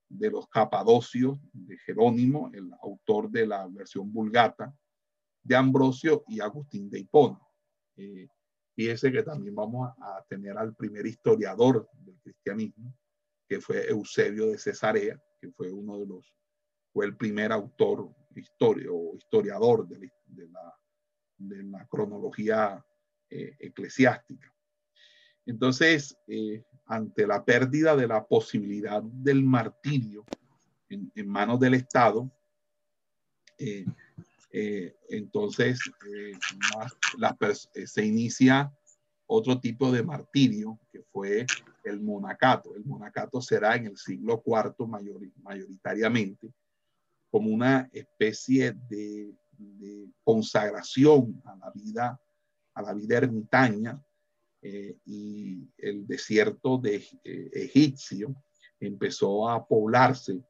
de los Capadocios, de Jerónimo, el autor de la versión vulgata, de Ambrosio y Agustín de Hipona. Eh, fíjese que también vamos a, tener al primer historiador del cristianismo, que fue Eusebio de Cesarea, que fue uno de los, fue el primer autor historio, historiador de, la, de la cronología eh, eclesiástica. Entonces, eh, ante la pérdida de la posibilidad del martirio en, manos del Estado, eh, entonces se inicia otro tipo de martirio que fue el monacato. El monacato será en el siglo IV mayoritariamente como una especie de consagración a la vida a la vida ermitaña eh, y el desierto de eh, egipcio empezó a poblarse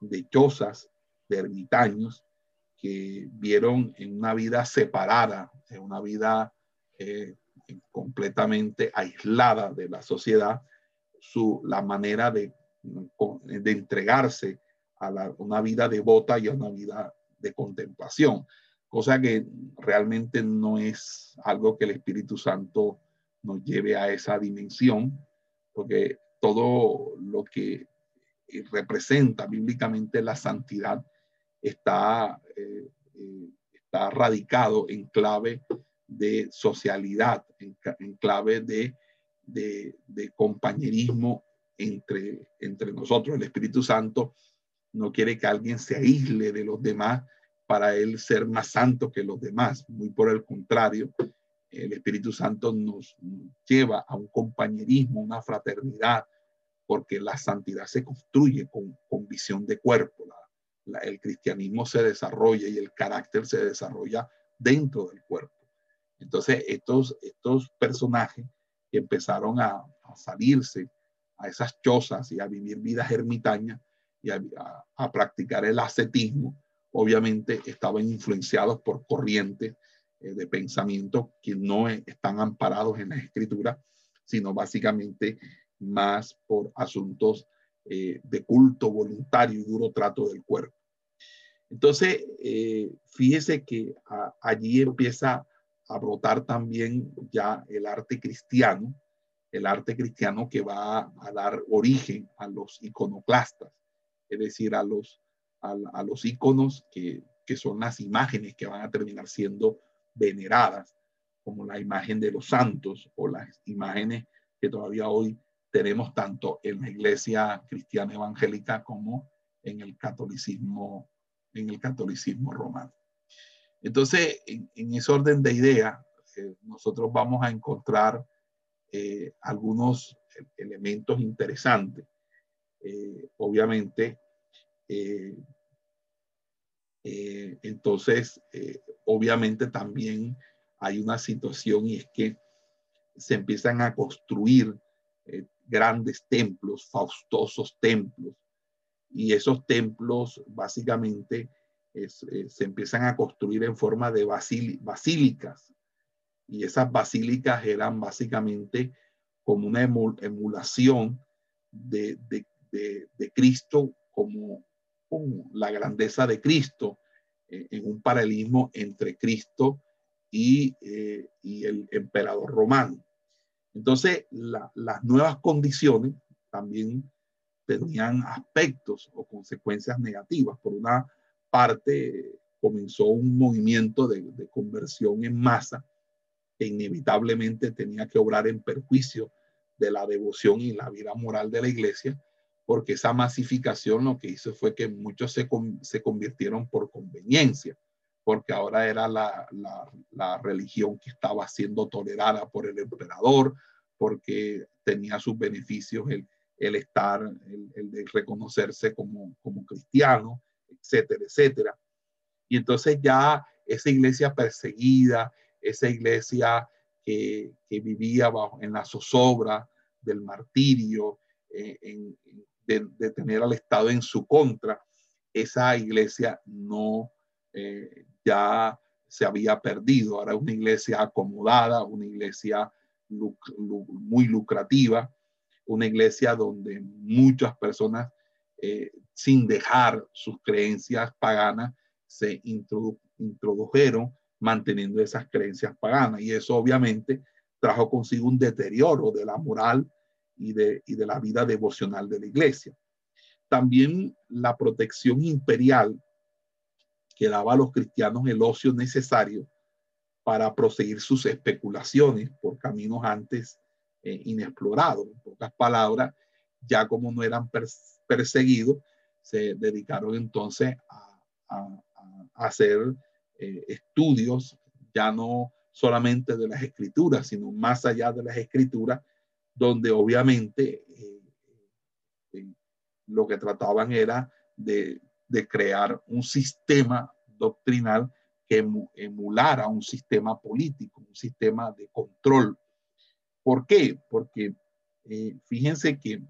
de chozas de ermitaños que vieron en una vida separada, en una vida eh, completamente aislada de la sociedad, su, la manera de, de entregarse a una vida devota y a una vida de contemplación cosa que realmente no es algo que el Espíritu Santo nos lleve a esa dimensión, porque todo lo que representa bíblicamente la santidad está, eh, eh, está radicado en clave de socialidad, en, clave de, de, de, compañerismo entre, entre nosotros. El Espíritu Santo no quiere que alguien se aísle de los demás, para él ser más santo que los demás. Muy por el contrario, el Espíritu Santo nos lleva a un compañerismo, una fraternidad, porque la santidad se construye con, con visión de cuerpo. el cristianismo se desarrolla y el carácter se desarrolla dentro del cuerpo. Entonces, estos, estos personajes empezaron a, salirse a esas chozas y a vivir vidas ermitañas y a, a practicar el ascetismo, obviamente estaban influenciados por corrientes eh, de pensamiento que no están amparados en la escritura, sino básicamente más por asuntos eh, de culto voluntario y duro trato del cuerpo. Entonces, eh, fíjese que allí empieza a brotar también ya el arte cristiano, el arte cristiano que va a dar origen a los iconoclastas, es decir, a los, a, los iconos que, que son las imágenes que van a terminar siendo veneradas, como la imagen de los santos o las imágenes que todavía hoy tenemos tanto en la iglesia cristiana evangélica como en el catolicismo, en el catolicismo romano. Entonces, en, ese orden de idea, eh, nosotros vamos a encontrar eh, algunos elementos interesantes. Eh, obviamente, entonces, obviamente también hay una situación y es que se empiezan a construir grandes templos, faustosos templos, y esos templos básicamente eh, se empiezan a construir en forma de basílicas. Y esas basílicas eran básicamente como una emulación de, Cristo, como, la grandeza de Cristo, eh, en un paralelismo entre Cristo y, eh, el emperador romano. Entonces, las nuevas condiciones también tenían aspectos o consecuencias negativas. Por una parte, comenzó un movimiento de, conversión en masa que inevitablemente tenía que obrar en perjuicio de la devoción y la vida moral de la iglesia, porque esa masificación lo que hizo fue que muchos se, se convirtieron por conveniencia, porque ahora era la, la, la, religión que estaba siendo tolerada por el emperador, porque tenía sus beneficios el, el estar, el, de reconocerse como, como cristiano, etcétera, etcétera. Y entonces ya esa iglesia perseguida, esa iglesia que, que vivía bajo, en la zozobra del martirio, eh, en, de, tener al Estado en su contra, esa iglesia no eh, ya se había perdido. Ahora una iglesia acomodada, una iglesia muy lucrativa, una iglesia donde muchas personas, eh, sin dejar sus creencias paganas, se introdujeron manteniendo esas creencias paganas. Y eso obviamente trajo consigo un deterioro de la moral y de, y de la vida devocional de la iglesia. También la protección imperial que daba a los cristianos el ocio necesario para proseguir sus especulaciones por caminos antes eh, inexplorados. En pocas palabras, ya como no eran perseguidos, se dedicaron entonces a, hacer eh, estudios ya no solamente de las escrituras, sino más allá de las escrituras, donde obviamente eh, lo que trataban era de, crear un sistema doctrinal que emulara un sistema político, un sistema de control ¿Por qué? Porque eh, fíjense que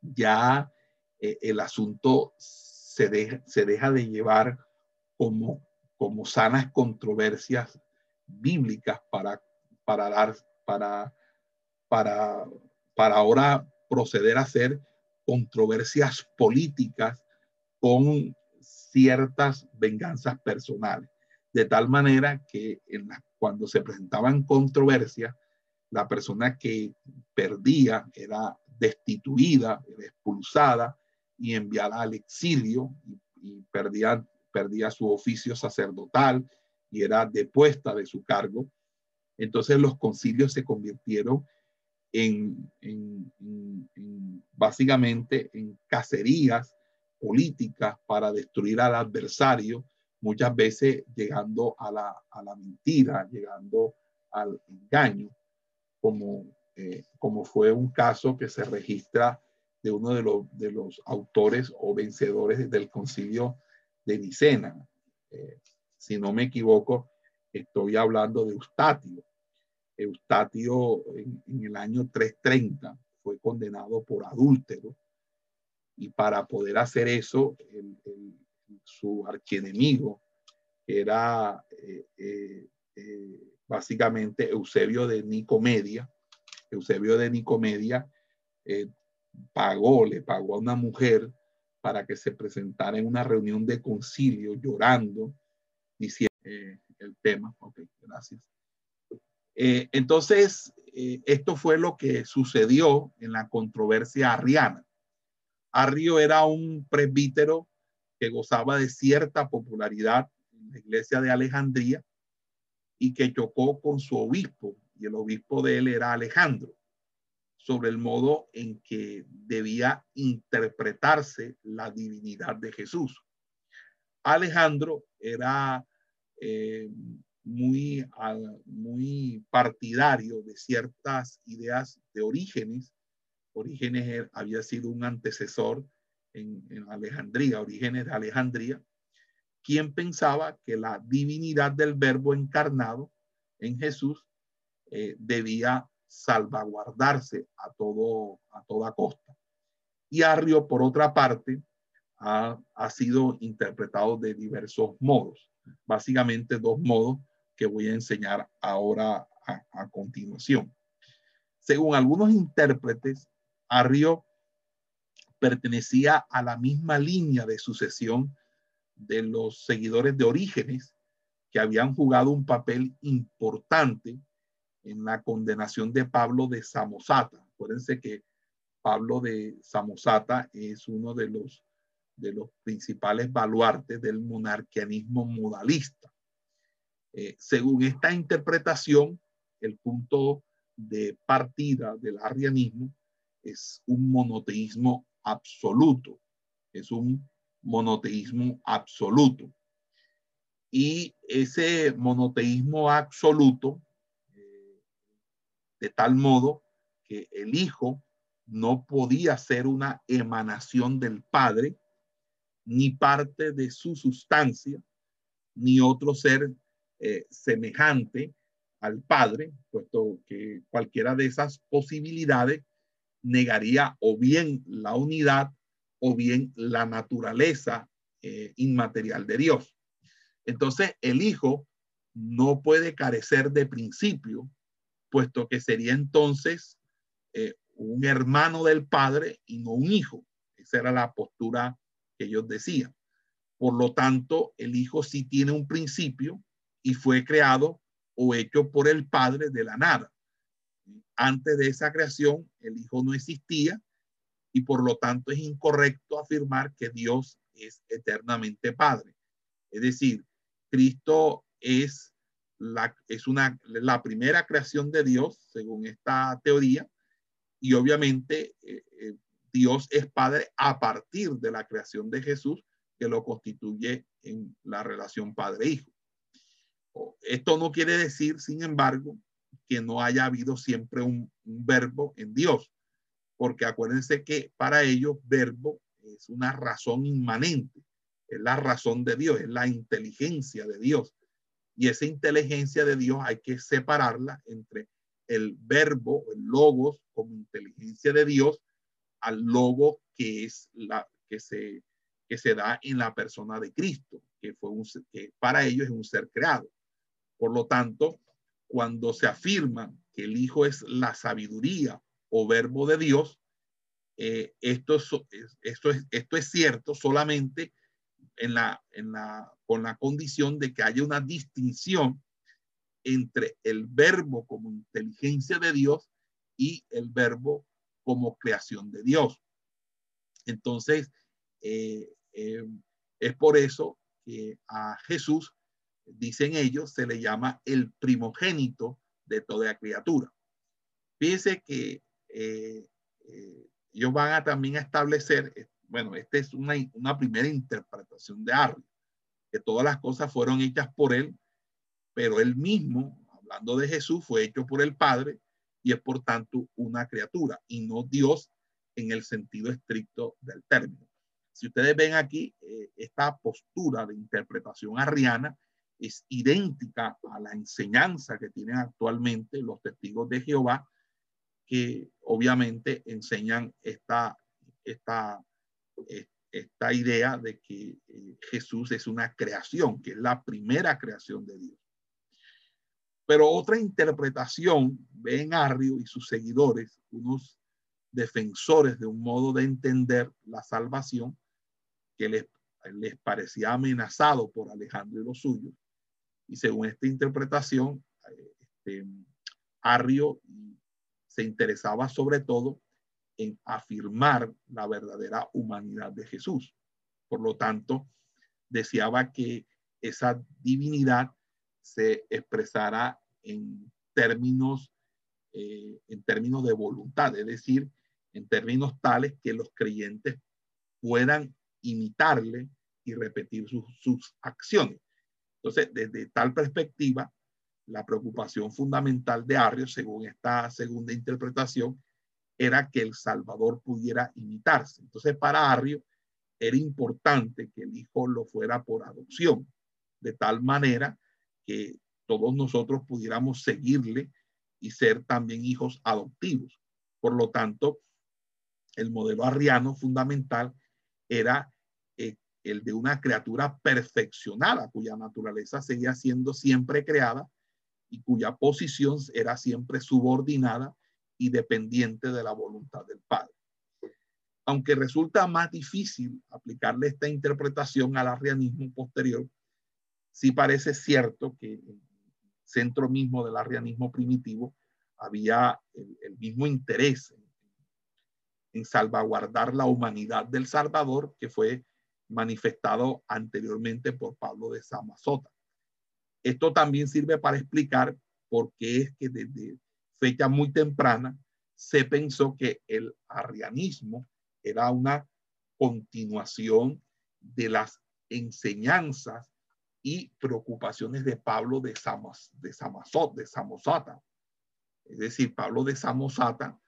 ya eh, el asunto se deja, de llevar como, sanas controversias bíblicas para dar, para, para, para ahora proceder a hacer controversias políticas con ciertas venganzas personales. De tal manera que cuando se presentaban controversias, la persona que perdía era destituida, era expulsada y enviada al exilio y, perdía, perdía su oficio sacerdotal y era depuesta de su cargo. Entonces los concilios se convirtieron en, básicamente en cacerías políticas para destruir al adversario, muchas veces llegando a la, a la mentira, llegando al engaño como, eh, como fue un caso que se registra de uno de los, de los autores o vencedores del concilio de Nicena. Eh, si no me equivoco, estoy hablando de Eustatio. Eustatio en, el año 330 fue condenado por adúltero y para poder hacer eso, su archienemigo, era eh, básicamente Eusebio de Nicomedia. Eusebio de Nicomedia eh, pagó, le pagó a una mujer para que se presentara en una reunión de concilio llorando, diciendo eh, el tema. Ok, gracias. Eh, entonces, eh, esto fue lo que sucedió en la controversia arriana. Arrio era un presbítero que gozaba de cierta popularidad en la iglesia de Alejandría y que chocó con su obispo, y el obispo de él era Alejandro, sobre el modo en que debía interpretarse la divinidad de Jesús. Alejandro era eh, muy, muy partidario de ciertas ideas de Orígenes. Orígenes había sido un antecesor en, Alejandría, Orígenes de Alejandría, quien pensaba que la divinidad del verbo encarnado en Jesús eh, debía salvaguardarse a, todo, a toda costa. Y Arrio, por otra parte, ha, ha sido interpretado de diversos modos, básicamente dos modos que voy a enseñar ahora a, continuación. Según algunos intérpretes, Arrio pertenecía a la misma línea de sucesión de los seguidores de Orígenes que habían jugado un papel importante en la condenación de Pablo de Samosata. Acuérdense que Pablo de Samosata es uno de los, de los principales baluartes del monarquianismo modalista. Eh, según esta interpretación, el punto de partida del arrianismo es un monoteísmo absoluto, es un monoteísmo absoluto. Y ese monoteísmo absoluto, eh, de tal modo que el Hijo no podía ser una emanación del Padre, ni parte de su sustancia, ni otro ser eh, semejante al Padre, puesto que cualquiera de esas posibilidades negaría o bien la unidad o bien la naturaleza eh, inmaterial de Dios. Entonces, el Hijo no puede carecer de principio, puesto que sería entonces eh, un hermano del Padre y no un hijo. Esa era la postura que ellos decían. Por lo tanto, el Hijo sí tiene un principio y fue creado o hecho por el Padre de la nada. Antes de esa creación, el Hijo no existía y por lo tanto es incorrecto afirmar que Dios es eternamente Padre. Es decir, Cristo es la, es una, la primera creación de Dios, según esta teoría, y obviamente eh, eh, Dios es Padre a partir de la creación de Jesús, que lo constituye en la relación Padre-Hijo. Esto no quiere decir, sin embargo, que no haya habido siempre un, verbo en Dios, porque acuérdense que para ellos verbo es una razón inmanente, es la razón de Dios, es la inteligencia de Dios. Y esa inteligencia de Dios hay que separarla entre el verbo, el logos como inteligencia de Dios, al logo que es la que se que se da en la persona de Cristo, que fue un que para ellos es un ser creado. Por lo tanto, cuando se afirma que el Hijo es la sabiduría o verbo de Dios, eh, esto, es, esto, es, esto es cierto solamente en la, en la, con la condición de que haya una distinción entre el verbo como inteligencia de Dios y el verbo como creación de Dios. Entonces, eh, eh, es por eso que a Jesús dicen ellos, se le llama el primogénito de toda criatura. Fíjense que eh, eh, ellos van a también establecer, eh, bueno, esta es una, una primera interpretación de Arri, que todas las cosas fueron hechas por él, pero él mismo, hablando de Jesús, fue hecho por el Padre y es por tanto una criatura y no Dios en el sentido estricto del término. Si ustedes ven aquí esta postura de interpretación arriana, es idéntica a la enseñanza que tienen actualmente los testigos de Jehová, que obviamente enseñan esta, esta, esta idea de que eh, Jesús es una creación, que es la primera creación de Dios. Pero otra interpretación, ven Arrio y sus seguidores, unos defensores de un modo de entender la salvación, que les, les parecía amenazado por Alejandro y los suyos. Y según esta interpretación, este, Arrio se interesaba sobre todo en afirmar la verdadera humanidad de Jesús. Por lo tanto, deseaba que esa divinidad se expresara en términos, eh, en términos de voluntad, es decir, en términos tales que los creyentes puedan imitarle y repetir sus, sus acciones. Entonces, desde tal perspectiva, la preocupación fundamental de Arrio, según esta segunda interpretación, era que el Salvador pudiera imitarse. Entonces, para Arrio era importante que el hijo lo fuera por adopción, de tal manera que todos nosotros pudiéramos seguirle y ser también hijos adoptivos. Por lo tanto, el modelo arriano fundamental era el de una criatura perfeccionada, cuya naturaleza seguía siendo siempre creada y cuya posición era siempre subordinada y dependiente de la voluntad del Padre. Aunque resulta más difícil aplicarle esta interpretación al arrianismo posterior, sí parece cierto que centro mismo del arrianismo primitivo había el, mismo interés en salvaguardar la humanidad del Salvador que fue manifestado anteriormente por Pablo de Samazota. Esto también sirve para explicar por qué es que desde fecha muy temprana se pensó que el arrianismo era una continuación de las enseñanzas y preocupaciones de Pablo de, Samos, Samosata. Es decir, Pablo de Samosata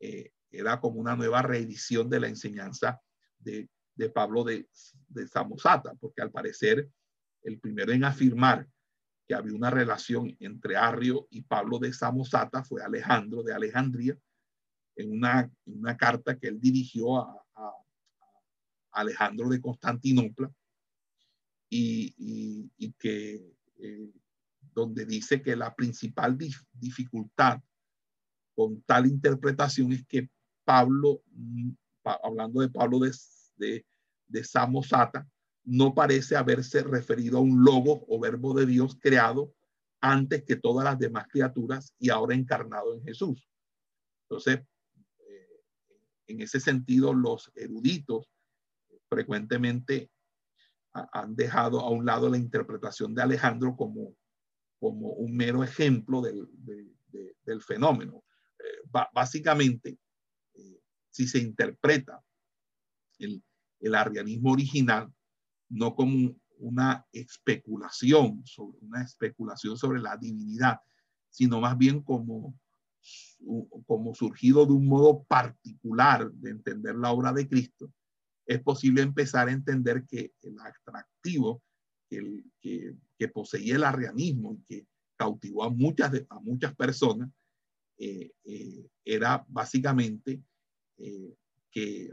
eh, era como una nueva reedición de la enseñanza de, de Pablo de, de Samosata, porque al parecer el primero en afirmar que había una relación entre Arrio y Pablo de Samosata, fue Alejandro de Alejandría, en una, una carta que él dirigió a, Alejandro de Constantinopla, y, y, que eh, donde dice que la principal dificultad con tal interpretación es que Pablo, mm, hablando de Pablo de, de, de Samosata, no parece haberse referido a un lobo o verbo de Dios creado antes que todas las demás criaturas y ahora encarnado en Jesús. Entonces, eh, en ese sentido, los eruditos frecuentemente han dejado a un lado la interpretación de Alejandro como, como un mero ejemplo del, del fenómeno. Eh, básicamente, eh, si se interpreta el, arrianismo original no como una especulación sobre una especulación sobre la divinidad, sino más bien como, como surgido de un modo particular de entender la obra de Cristo, es posible empezar a entender que el atractivo que, que, poseía el arrianismo y que cautivó a muchas, a muchas personas eh, eh, era básicamente eh, que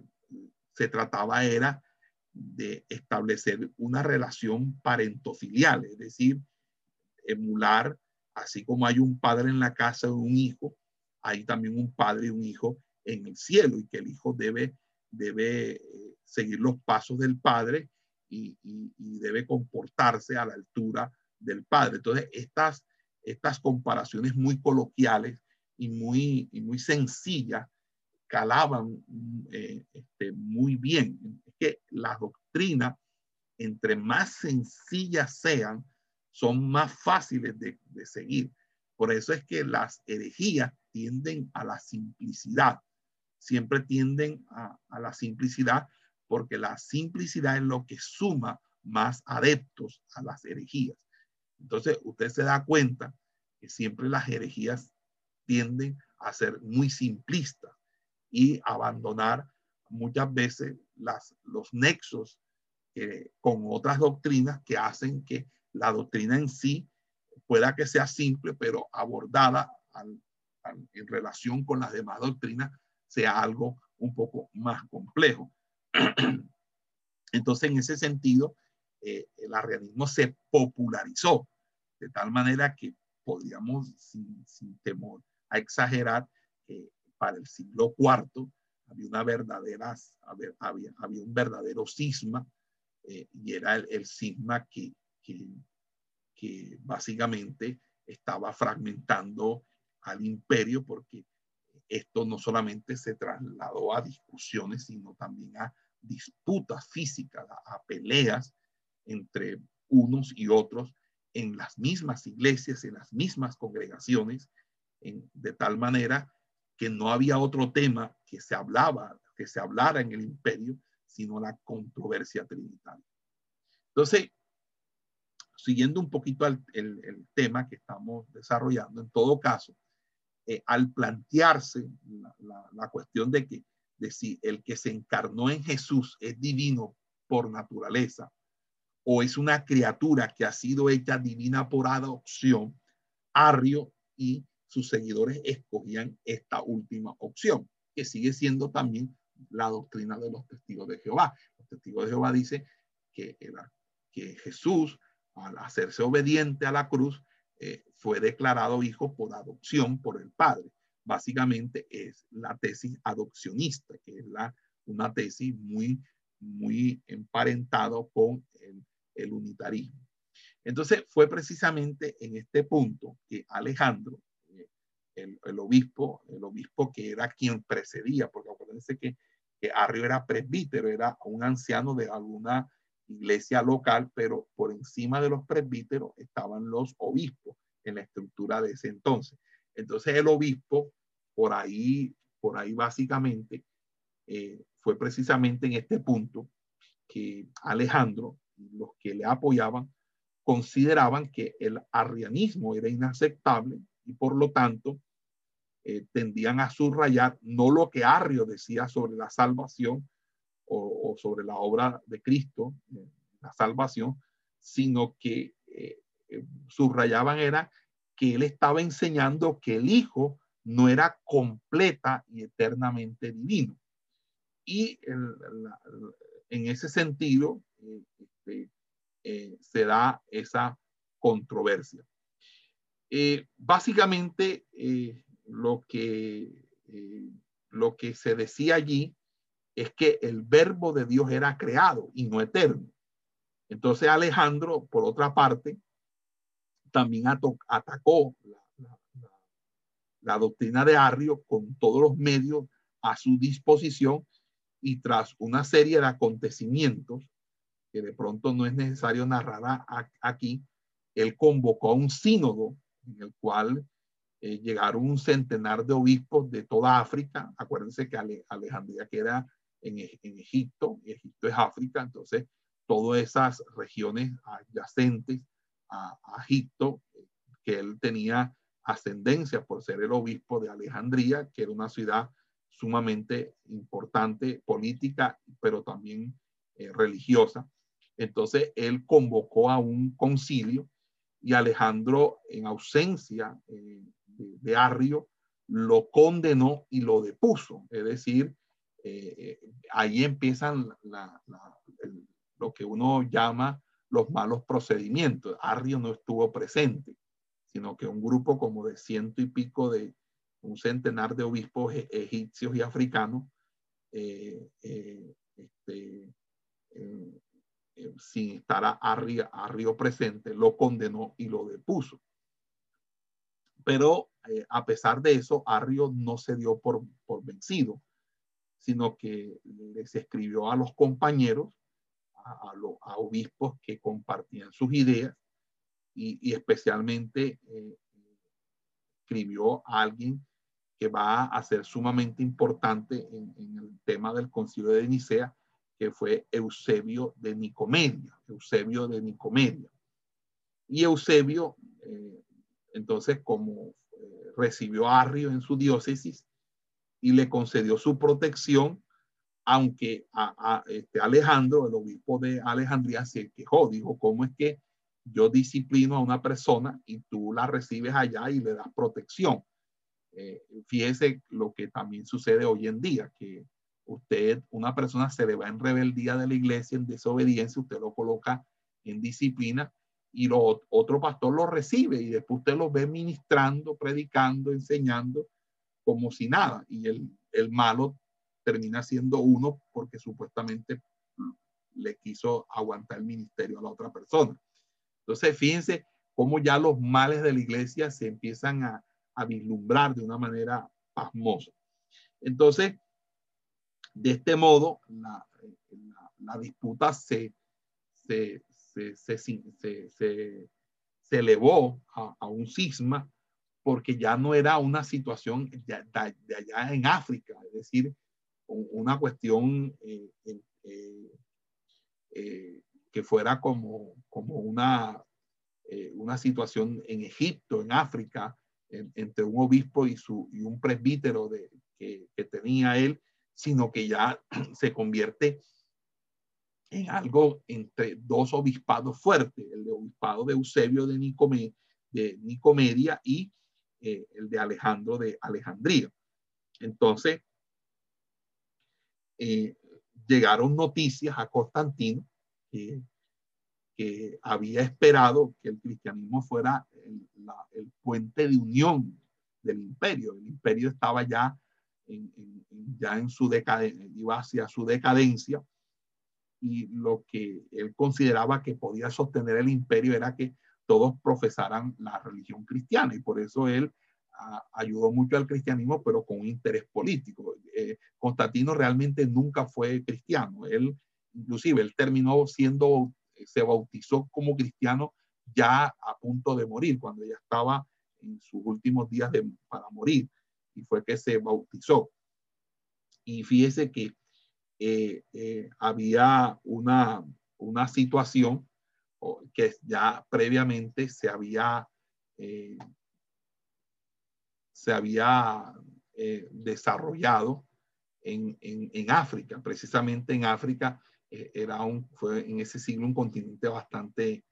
se trataba era de establecer una relación parentofilial, es decir, emular, así como hay un padre en la casa de un hijo, hay también un padre y un hijo en el cielo y que el hijo debe, debe eh, seguir los pasos del padre y, debe comportarse a la altura del padre. Entonces, estas, estas comparaciones muy coloquiales y muy, y muy sencillas calaban eh, este, muy bien. Es que las doctrinas, entre más sencillas sean, son más fáciles de, seguir. Por eso es que las herejías tienden a la simplicidad, siempre tienden a, a la simplicidad porque la simplicidad es lo que suma más adeptos a las herejías. Entonces, usted se da cuenta que siempre las herejías tienden a ser muy simplistas y abandonar muchas veces los nexos con otras doctrinas que hacen que la doctrina en sí pueda que sea simple, pero abordada en relación con las demás doctrinas sea algo un poco más complejo. Entonces, en ese sentido, eh, el arrianismo se popularizó de tal manera que podríamos, sin, sin temor a exagerar, que para el siglo IV había una verdadera, había, había un verdadero cisma eh, y era el, el cisma que, que, que básicamente estaba fragmentando al imperio porque esto no solamente se trasladó a discusiones, sino también a disputas físicas, a, peleas entre unos y otros en las mismas iglesias, en las mismas congregaciones, de tal manera que no había otro tema que se hablaba, que se hablara en el imperio, sino la controversia trinitaria. Entonces, siguiendo un poquito el, el, tema que estamos desarrollando, en todo caso, eh, al plantearse la, la, cuestión de que de si el que se encarnó en Jesús es divino por naturaleza o es una criatura que ha sido hecha divina por adopción, Arrio y sus seguidores escogían esta última opción, que sigue siendo también la doctrina de los testigos de Jehová. Los testigos de Jehová dice que, Jesús al hacerse obediente a la cruz, eh, fue declarado hijo por adopción por el Padre. Básicamente es la tesis adopcionista, que es una tesis muy, muy emparentado con el, el unitarismo. Entonces fue precisamente en este punto que Alejandro, el, obispo, el obispo que era quien precedía, porque acuérdense que, que Arrio era presbítero, era un anciano de alguna iglesia local, pero por encima de los presbíteros estaban los obispos en la estructura de ese entonces. Entonces el obispo, por ahí, por ahí básicamente, eh, fue precisamente en este punto que Alejandro los que le apoyaban consideraban que el arrianismo era inaceptable y por lo tanto eh, tendían a subrayar no lo que Arrio decía sobre la salvación, o, sobre la obra de Cristo, eh, la salvación, sino que eh, subrayaban era que él estaba enseñando que el Hijo no era completa y eternamente divino. Y en ese sentido este, se da esa controversia. básicamente, lo, que, lo que se decía allí es que el verbo de Dios era creado y no eterno. Entonces Alejandro, por otra parte, también atacó la, doctrina de Arrio con todos los medios a su disposición y tras una serie de acontecimientos que de pronto no es necesario narrar aquí, él convocó a un sínodo en el cual eh, llegaron un centenar de obispos de toda África. Acuérdense que Alejandría, que era en, Egipto, Egipto es África, entonces todas esas regiones adyacentes a, Egipto, que él tenía ascendencia por ser el obispo de Alejandría, que era una ciudad sumamente importante política, pero también eh, religiosa. Entonces él convocó a un concilio y Alejandro, en ausencia eh, de, Arrio, lo condenó y lo depuso. Es decir, eh, ahí empiezan lo que uno llama los malos procedimientos. Arrio no estuvo presente, sino que un grupo como de ciento y pico de un centenar de obispos e, egipcios y africanos, eh, eh, este, sin estar a Arrio, presente, lo condenó y lo depuso. Pero a pesar de eso, Arrio no se dio por, por vencido sino que les escribió a los compañeros, a, los obispos que compartían sus ideas y, especialmente eh, escribió a alguien que va a ser sumamente importante en, el tema del concilio de Nicea, que fue Eusebio de Nicomedia, Eusebio de Nicomedia. Y Eusebio, eh, entonces, como eh, recibió a Arrio en su diócesis, y le concedió su protección, aunque a, este Alejandro, el obispo de Alejandría, se quejó, dijo, ¿cómo es que yo disciplino a una persona y tú la recibes allá y le das protección? Eh, fíjese lo que también sucede hoy en día, que usted, una persona se le va en rebeldía de la iglesia, en desobediencia, usted lo coloca en disciplina y lo, otro pastor lo recibe y después usted lo ve ministrando, predicando, enseñando como si nada y el, el malo termina siendo uno porque supuestamente le quiso aguantar el ministerio a la otra persona. Entonces, fíjense cómo ya los males de la iglesia se empiezan a, a vislumbrar de una manera pasmosa. Entonces, de este modo, la, la, disputa se, se, se, elevó a, un cisma porque ya no era una situación de, allá en África, es decir, una cuestión eh, eh, eh, que fuera como, una, situación en Egipto, en África, entre un obispo y, su, un presbítero que, que, tenía él, sino que ya se convierte en algo entre dos obispados fuertes, el de obispado de Eusebio de, de Nicomedia y eh, el de Alejandro de Alejandría. Entonces, eh, llegaron noticias a Constantino que, que, había esperado que el cristianismo fuera el, el, puente de unión del imperio. El imperio estaba ya en, ya en su decadencia, iba hacia su decadencia y lo que él consideraba que podía sostener el imperio era que todos profesaran la religión cristiana y por eso él ayudó mucho al cristianismo, pero con un interés político. Eh, Constantino realmente nunca fue cristiano. Él, inclusive, él terminó siendo, se bautizó como cristiano ya a punto de morir, cuando ya estaba en sus últimos días de, para morir, y fue que se bautizó. Y fíjese que eh, eh, había una, una situación que ya previamente se había, eh, se había desarrollado en, en, África. Precisamente en África era un, fue en ese siglo un continente bastante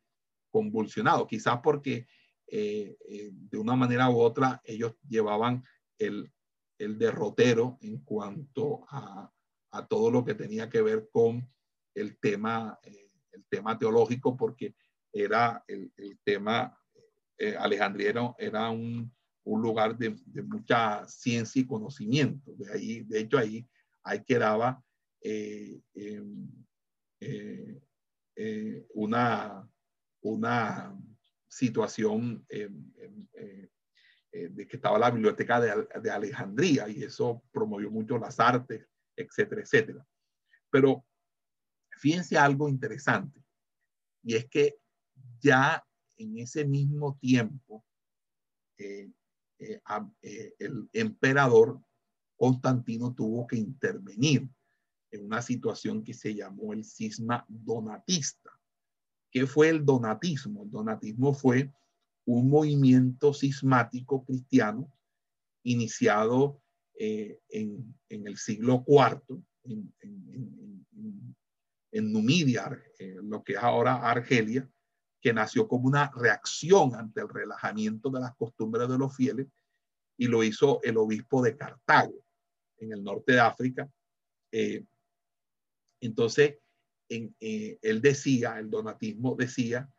convulsionado, quizás porque de una manera u otra ellos llevaban el, el derrotero en cuanto a a todo lo que tenía que ver con el tema, eh, el tema teológico, porque era el, tema, eh, era, un, un, lugar de, mucha ciencia y conocimiento. De, ahí, de hecho, ahí, ahí quedaba eh, em, una, una situación em, em, de que estaba la biblioteca de, de Alejandría y eso promovió mucho las artes etcétera, etcétera. Pero fíjense algo interesante, y es que ya en ese mismo tiempo, eh, eh, eh, el emperador Constantino tuvo que intervenir en una situación que se llamó el cisma donatista. ¿Qué fue el donatismo? El donatismo fue un movimiento cismático cristiano iniciado eh, en, el siglo IV, en, Numidia, eh, lo que es ahora Argelia, que nació como una reacción ante el relajamiento de las costumbres de los fieles, y lo hizo el obispo de Cartago, en el norte de África. Eh, entonces, en, él decía, el donatismo decía,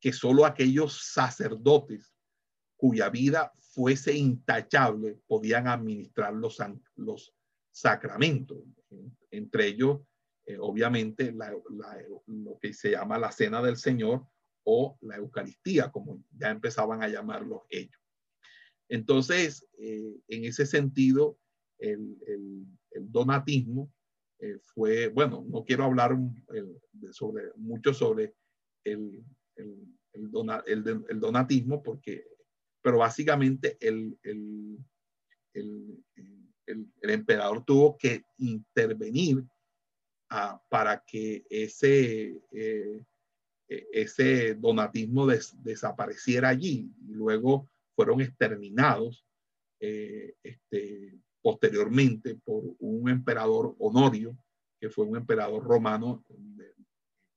que solo aquellos sacerdotes cuya vida fuese intachable, podían administrar los, los sacramentos, entre ellos, eh, obviamente, lo que se llama la cena del Señor o la Eucaristía, como ya empezaban a llamarlos ellos. Entonces, eh, en ese sentido, el, donatismo eh, fue, bueno, no quiero hablar sobre, mucho sobre el, el donatismo porque pero básicamente el, el, el, el emperador tuvo que intervenir uh, para que ese, eh, e, ese donatismo des, desapareciera allí. Y luego fueron exterminados eh, este, posteriormente por un emperador Honorio, que fue un emperador romano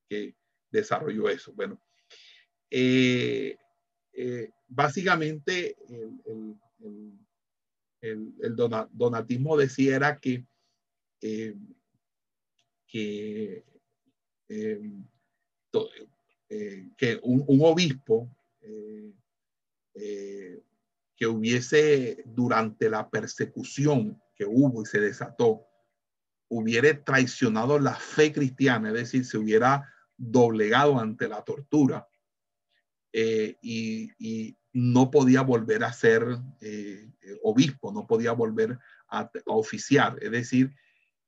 que desarrolló eso. Bueno, eh, eh, básicamente el, donatismo decía que, eh, que, eh, que un, obispo que hubiese durante la persecución que hubo y se desató hubiera traicionado la fe cristiana, es decir, se hubiera doblegado ante la tortura eh, y, no podía volver a ser eh, obispo, no podía volver a, oficiar. Es decir,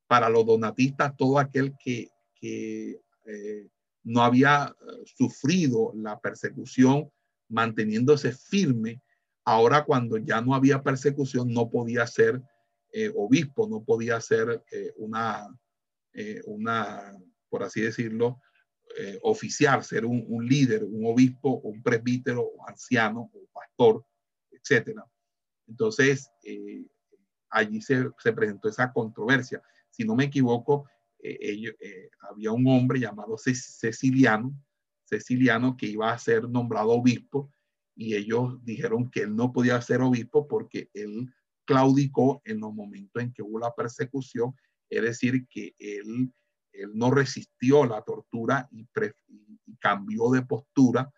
para los donatistas, todo aquel que, eh, no había sufrido la persecución manteniéndose firme, ahora cuando ya no había persecución, no podía ser obispo, no podía ser una, una, por así decirlo, eh, oficial, ser un, líder, un obispo, un presbítero, anciano, o pastor, etcétera. Entonces, eh, allí se, presentó esa controversia. Si no me equivoco, eh, había un hombre llamado Ceciliano, Ceciliano que iba a ser nombrado obispo y ellos dijeron que él no podía ser obispo porque él claudicó en los momentos en que hubo la persecución, es decir, que él él no resistió la tortura y, cambió de postura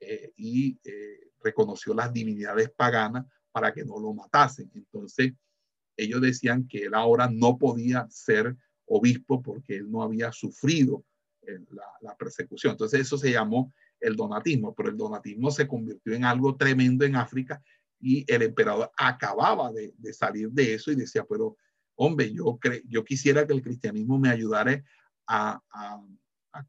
eh, y eh, reconoció las divinidades paganas para que no lo matasen. Entonces, ellos decían que él ahora no podía ser obispo porque él no había sufrido eh, la, persecución. Entonces, eso se llamó el donatismo, pero el donatismo se convirtió en algo tremendo en África y el emperador acababa de, de salir de eso y decía, pero hombre, yo, yo quisiera que el cristianismo me ayudara a,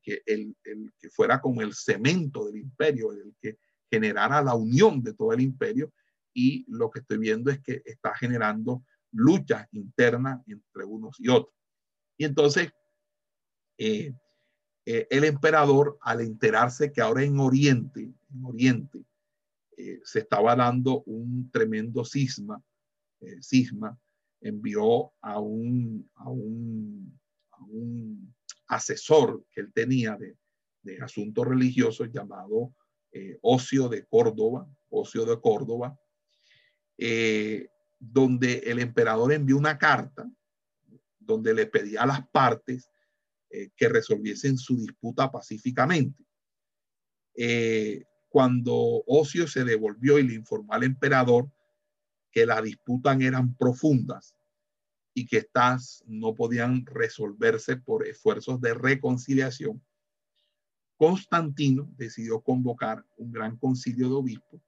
que el, que fuera como el cemento del imperio, el que generara la unión de todo el imperio y lo que estoy viendo es que está generando luchas internas entre unos y otros. Y entonces, eh, eh, el emperador, al enterarse que ahora en Oriente, en Oriente, eh, se estaba dando un tremendo cisma, cisma envió a un, a un, asesor que él tenía de, asuntos religiosos llamado eh, Ocio de Córdoba, Ocio de Córdoba, eh, donde el emperador envió una carta donde le pedía a las partes eh, que resolviesen su disputa pacíficamente. cuando Ocio se devolvió y le informó al emperador que las disputas eran profundas y que estas no podían resolverse por esfuerzos de reconciliación, Constantino decidió convocar un gran concilio de obispos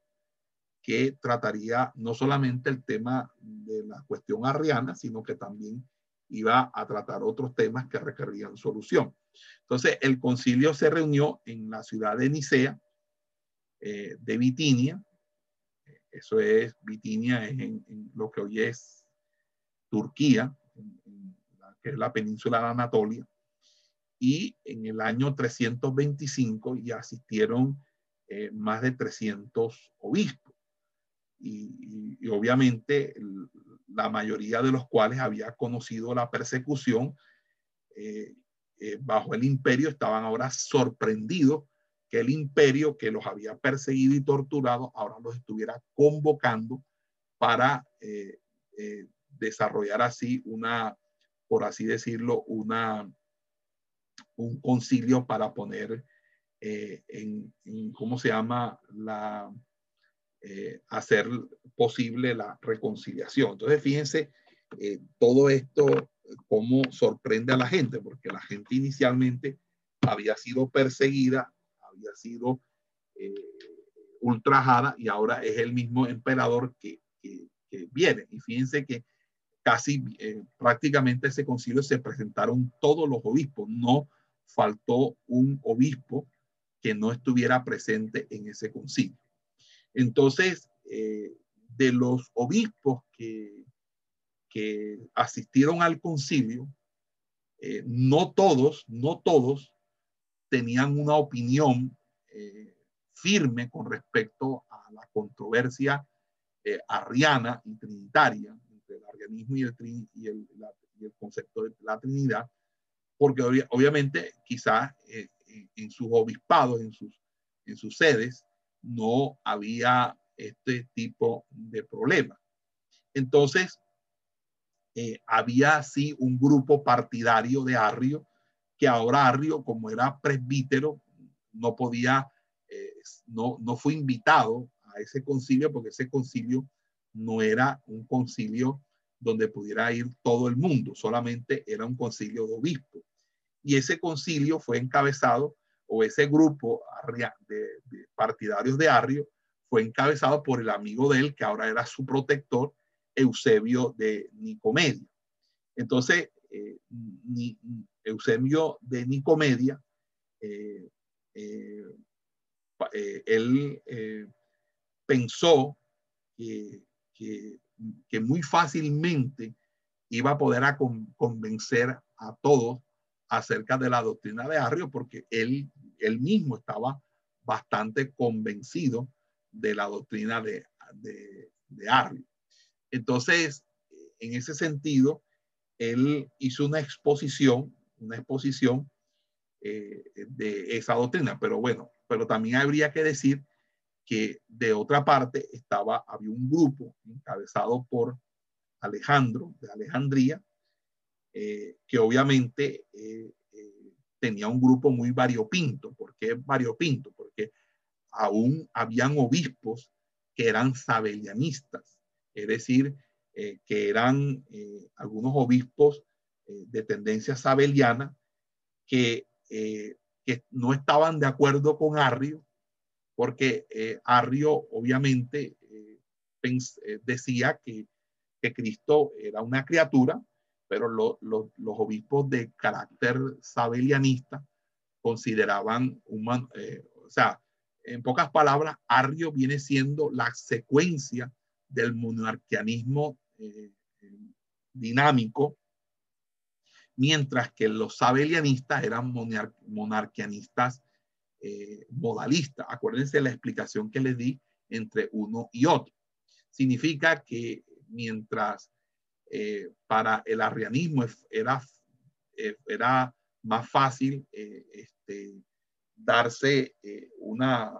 que trataría no solamente el tema de la cuestión arriana, sino que también iba a tratar otros temas que requerían solución. Entonces, el concilio se reunió en la ciudad de Nicea, eh, de Bitinia, eso es, Bitinia es lo que hoy es Turquía, que es la península de Anatolia, y en el año 325 ya asistieron eh, más de 300 obispos. Y, obviamente la mayoría de los cuales había conocido la persecución eh, eh, bajo el imperio estaban ahora sorprendidos que el imperio que los había perseguido y torturado ahora los estuviera convocando para desarrollar así una, por así decirlo, una, un concilio para poner eh, en, ¿cómo se llama? La, hacer posible la reconciliación. Entonces, fíjense todo esto, cómo sorprende a la gente, porque la gente inicialmente había sido perseguida había sido eh, ultrajada y ahora es el mismo emperador que, viene. Y fíjense que casi eh, prácticamente ese concilio se presentaron todos los obispos, no faltó un obispo que no estuviera presente en ese concilio. Entonces, eh, de los obispos que, asistieron al concilio, no todos, no todos tenían una opinión eh, firme con respecto a la controversia eh, arriana y trinitaria entre el arrianismo y el, y el, concepto de la Trinidad, porque obviamente quizás eh, en sus obispados, en sus, en sus sedes, no había este tipo de problema. Entonces, había así un grupo partidario de Arrio que ahora Arrio, como era presbítero, no podía, eh, no, no fue invitado a ese concilio porque ese concilio no era un concilio donde pudiera ir todo el mundo, solamente era un concilio de obispos. Y ese concilio fue encabezado, o ese grupo de, partidarios de Arrio, fue encabezado por el amigo de él, que ahora era su protector, Eusebio de Nicomedia. Entonces, eh, Eusebio de Nicomedia, eh, eh, él pensó que, que, muy fácilmente iba a poder a convencer a todos acerca de la doctrina de Arrio, porque él, él mismo estaba bastante convencido de la doctrina de, de, de Arrio. Entonces, en ese sentido, él hizo una exposición, una exposición eh, de esa doctrina, pero bueno, pero también habría que decir que de otra parte estaba, había un grupo encabezado por Alejandro de Alejandría, eh, que obviamente eh, eh, tenía un grupo muy variopinto. ¿Por qué variopinto? Porque aún habían obispos que eran sabelianistas, es decir, que eran algunos obispos de tendencia sabeliana que, que no estaban de acuerdo con Arrio porque eh, Arrio obviamente eh, eh, decía que, que, Cristo era una criatura, pero los obispos de carácter sabelianista consideraban, human, o sea, en pocas palabras, Arrio viene siendo la secuencia del monarquianismo dinámico, mientras que los sabelianistas eran monarquianistas eh, modalista. Acuérdense la explicación que les di entre uno y otro. Significa que mientras eh, para el arrianismo era, eh, era más fácil este, darse una,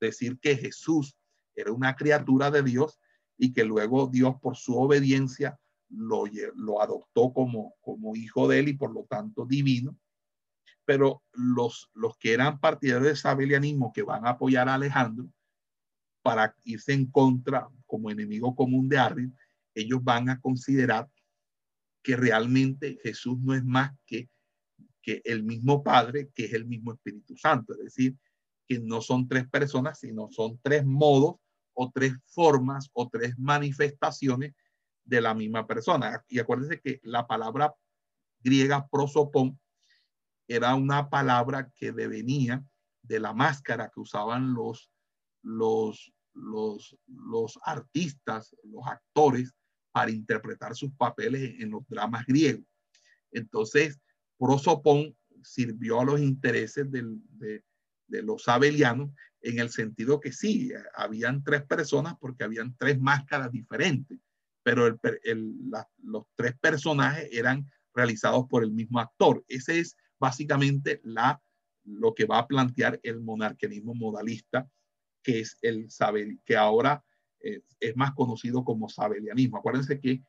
decir que Jesús era una criatura de Dios y que luego Dios por su obediencia lo, lo adoptó como, como hijo de él y por lo tanto divino pero los, los que eran partidarios de sabelianismo que van a apoyar a Alejandro para irse en contra como enemigo común de Arri, ellos van a considerar que realmente Jesús no es más que, que el mismo Padre, que es el mismo Espíritu Santo. Es decir, que no son tres personas, sino son tres modos o tres formas o tres manifestaciones de la misma persona. Y acuérdense que la palabra griega prosopón era una palabra que devenía de la máscara que usaban los, los, los, artistas, los actores, para interpretar sus papeles en los dramas griegos. Entonces, prosopón sirvió a los intereses de, de, los abelianos en el sentido que sí, habían tres personas porque habían tres máscaras diferentes, pero los tres personajes eran realizados por el mismo actor. Ese es básicamente la, lo que va a plantear el monarquianismo modalista, que es el saber, que ahora eh, es más conocido como sabelianismo. Acuérdense que,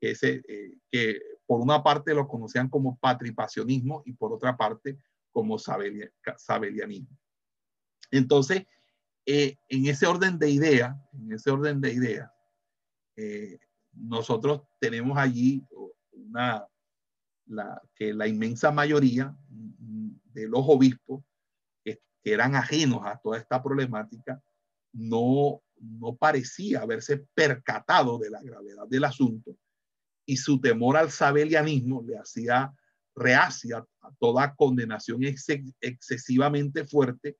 ese, eh, que por una parte lo conocían como patripacionismo y por otra parte como sabelianismo. Entonces, eh, en ese orden de ideas, en ese orden de ideas, nosotros tenemos allí una, que la inmensa mayoría de los obispos que, eran ajenos a toda esta problemática no, no parecía haberse percatado de la gravedad del asunto y su temor al sabelianismo le hacía reacia a toda condenación excesivamente fuerte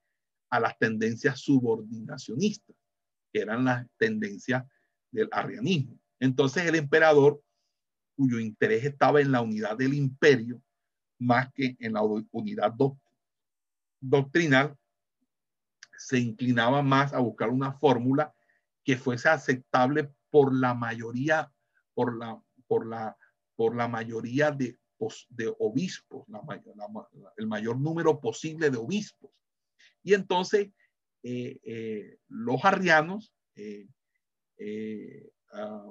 a las tendencias subordinacionistas, que eran las tendencias del arrianismo. Entonces el emperador cuyo interés estaba en la unidad del imperio más que en la unidad doctrinal, se inclinaba más a buscar una fórmula que fuese aceptable por la mayoría, por la, por la, por la mayoría de, obispos, el mayor número posible de obispos. Y entonces eh, eh, los arrianos eh, ah,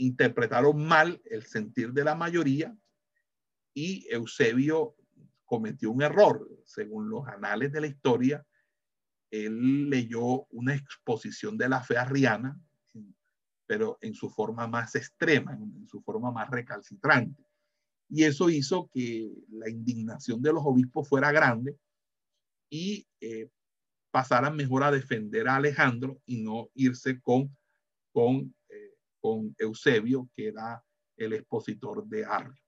interpretaron mal el sentir de la mayoría y Eusebio cometió un error. Según los anales de la historia, él leyó una exposición de la fe arriana, pero en su forma más extrema, en, su forma más recalcitrante. Y eso hizo que la indignación de los obispos fuera grande y eh, pasaran mejor a defender a Alejandro y no irse con, con Eusebio, que era el expositor de Arrio.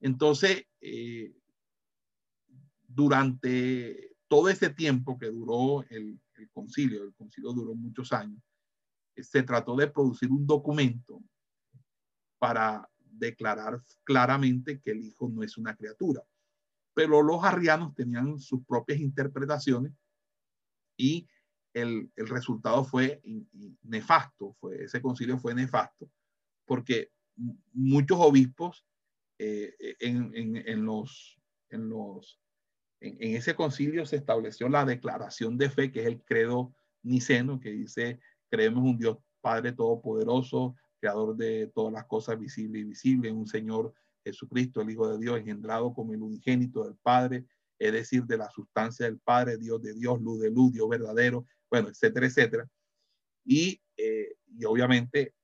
Entonces, eh, durante todo ese tiempo que duró el, el, concilio, el concilio duró muchos años, se trató de producir un documento para declarar claramente que el hijo no es una criatura. Pero los arrianos tenían sus propias interpretaciones y el, el resultado fue nefasto, fue, ese concilio fue nefasto, porque muchos obispos eh, en, en, en, los, en, los, en, ese concilio se estableció la declaración de fe, que es el credo niceno, que dice, creemos un Dios Padre Todopoderoso, creador de todas las cosas visibles y invisibles, un Señor Jesucristo, el Hijo de Dios, engendrado como el unigénito del Padre, es decir, de la sustancia del Padre, Dios de Dios, luz de luz, Dios verdadero, bueno, etcétera, etcétera. Y, eh, y obviamente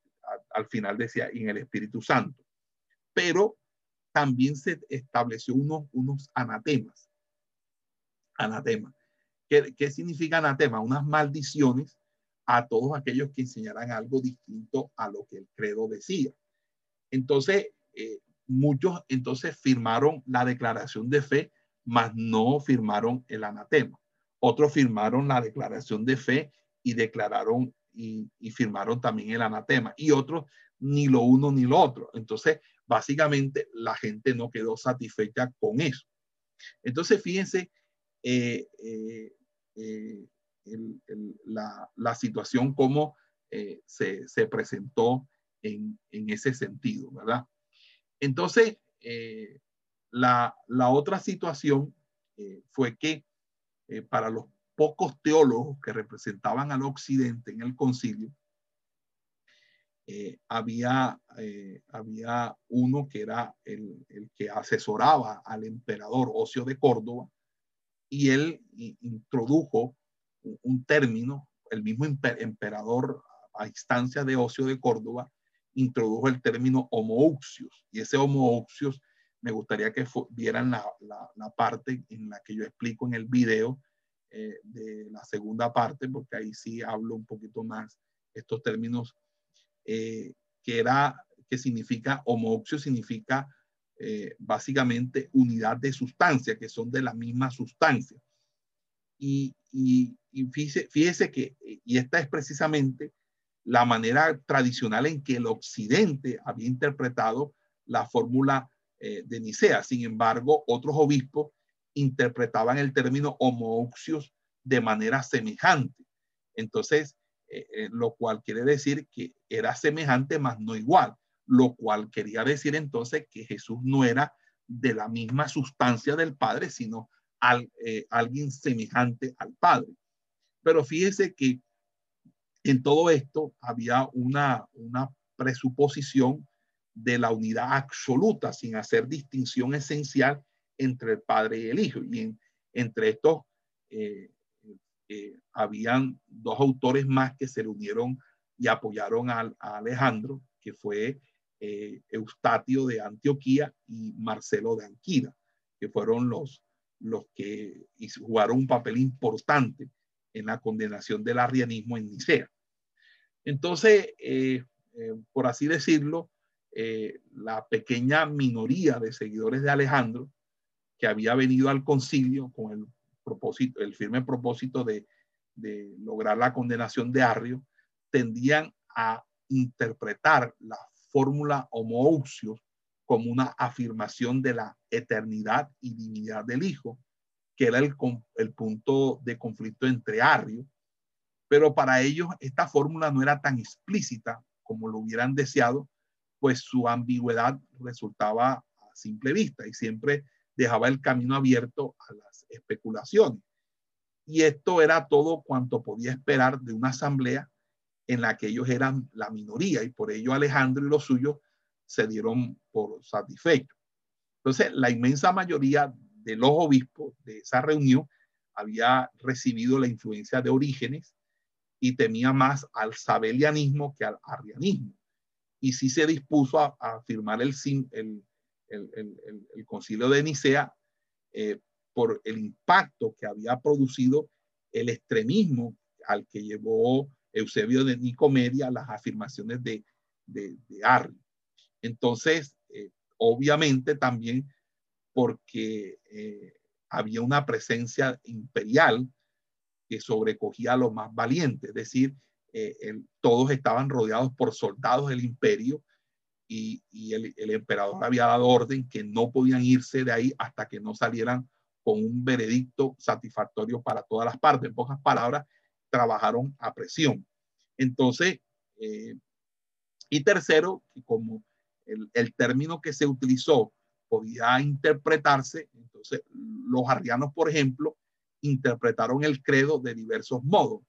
al final decía, en el Espíritu Santo. Pero también se estableció unos, unos anatemas. Anatema. ¿Qué, ¿Qué significa anatema? Unas maldiciones a todos aquellos que enseñaran algo distinto a lo que el credo decía. Entonces, eh, muchos entonces firmaron la declaración de fe, mas no firmaron el anatema. Otros firmaron la declaración de fe y declararon y, firmaron también el anatema. Y otros ni lo uno ni lo otro. Entonces, básicamente la gente no quedó satisfecha con eso. Entonces, fíjense, eh, eh, eh, la, situación como se, se, presentó en, ese sentido, ¿verdad? Entonces, la, otra situación fue que para los pocos teólogos que representaban al occidente en el concilio, había, había uno que era el, el que asesoraba al emperador Ocio de Córdoba, y él introdujo un término, el mismo emperador a instancia de Ocio de Córdoba introdujo el término homouxios y ese homouxios me gustaría que vieran la, la, la, parte en la que yo explico en el video eh, de la segunda parte, porque ahí sí hablo un poquito más estos términos, eh, que era, que significa, homouxio significa eh, básicamente unidad de sustancia, que son de la misma sustancia. Y, y, y fíjese, fíjese, que, y esta es precisamente la manera tradicional en que el occidente había interpretado la fórmula eh, de Nicea. Sin embargo, otros obispos interpretaban el término homouxios de manera semejante. Entonces, eh, eh, lo cual quiere decir que era semejante, mas no igual. Lo cual quería decir entonces que Jesús no era de la misma sustancia del Padre, sino al, eh, alguien semejante al Padre. Pero fíjese que en todo esto había una, una presuposición de la unidad absoluta sin hacer distinción esencial entre el Padre y el Hijo. Y en, entre estos eh, eh, habían dos autores más que se unieron y apoyaron a, Alejandro, que fue eh, Eustatio de Antioquía y Marcelo de Anquila, que fueron los, los que jugaron un papel importante en la condenación del arrianismo en Nicea. Entonces, eh, por así decirlo, eh, la pequeña minoría de seguidores de Alejandro, que había venido al concilio con el propósito, el firme propósito de, lograr la condenación de Arrio, tendían a interpretar la fórmula homoousios como una afirmación de la eternidad y divinidad del Hijo, que era el, el punto de conflicto entre Arrio, pero para ellos esta fórmula no era tan explícita como lo hubieran deseado, pues su ambigüedad resultaba a simple vista y siempre dejaba el camino abierto a las especulaciones. Y esto era todo cuanto podía esperar de una asamblea en la que ellos eran la minoría y por ello Alejandro y los suyos se dieron por satisfechos. Entonces, la inmensa mayoría de los obispos de esa reunión había recibido la influencia de Orígenes y temía más al sabelianismo que al arrianismo. Y sí se dispuso a, firmar el, concilio de Nicea eh, por el impacto que había producido el extremismo al que llevó Eusebio de Nicomedia las afirmaciones de, de, Arri. Entonces, eh, obviamente también porque eh, había una presencia imperial que sobrecogía a los más valientes, es decir, todos estaban rodeados por soldados del imperio y, el, emperador había dado orden que no podían irse de ahí hasta que no salieran con un veredicto satisfactorio para todas las partes. En pocas palabras, trabajaron a presión. Entonces, eh, y tercero, como el, el, término que se utilizó podía interpretarse, entonces los arrianos, por ejemplo, interpretaron el credo de diversos modos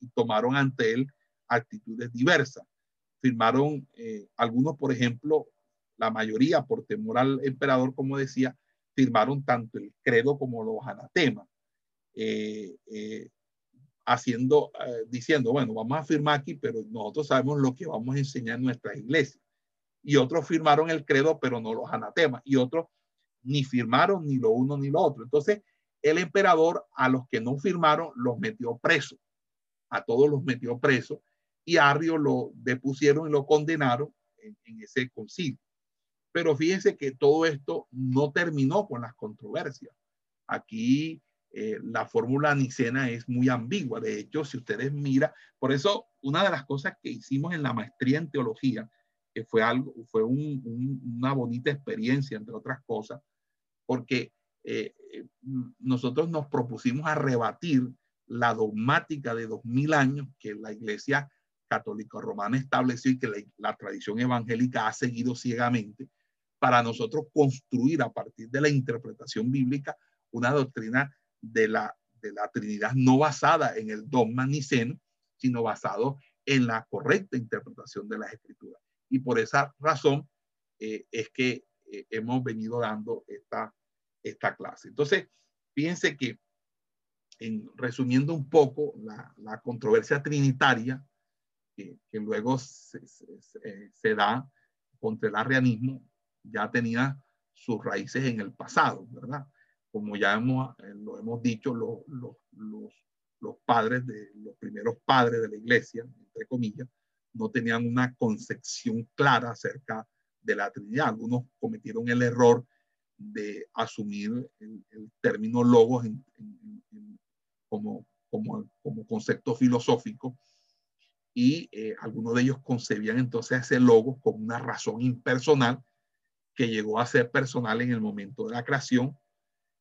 y tomaron ante él actitudes diversas firmaron eh, algunos, por ejemplo, la mayoría por temor al emperador, como decía, firmaron tanto el credo como los anatemas, eh, eh, haciendo, diciendo, bueno, vamos a firmar aquí, pero nosotros sabemos lo que vamos a enseñar en nuestra iglesia. Y otros firmaron el credo, pero no los anatemas. Y otros ni firmaron ni lo uno ni lo otro. Entonces, el emperador a los que no firmaron los metió presos. A todos los metió presos y Arrio lo depusieron y lo condenaron en, ese concilio. Pero fíjense que todo esto no terminó con las controversias. Aquí eh, la fórmula nicena es muy ambigua. De hecho, si ustedes miran, por eso una de las cosas que hicimos en la maestría en teología, que fue algo, fue una bonita experiencia, entre otras cosas, porque eh, eh, nosotros nos propusimos a rebatir la dogmática de dos mil años que la iglesia católico romana estableció y que la, tradición evangélica ha seguido ciegamente para nosotros construir a partir de la interpretación bíblica una doctrina de la, de la Trinidad no basada en el dogma niceno, sino basado en la correcta interpretación de las escrituras. Y por esa razón eh, es que eh, hemos venido dando esta, esta clase. Entonces, fíjense que, en, resumiendo un poco la, la controversia trinitaria, que, luego se, da contra el arrianismo, ya tenía sus raíces en el pasado, ¿verdad? Como ya hemos, eh, lo hemos dicho, los, los, los, padres, de, los primeros padres de la iglesia, entre comillas, no tenían una concepción clara acerca de la Trinidad. Algunos cometieron el error de asumir el, término logos como, como, como concepto filosófico y eh, algunos de ellos concebían entonces ese logo como una razón impersonal que llegó a ser personal en el momento de la creación.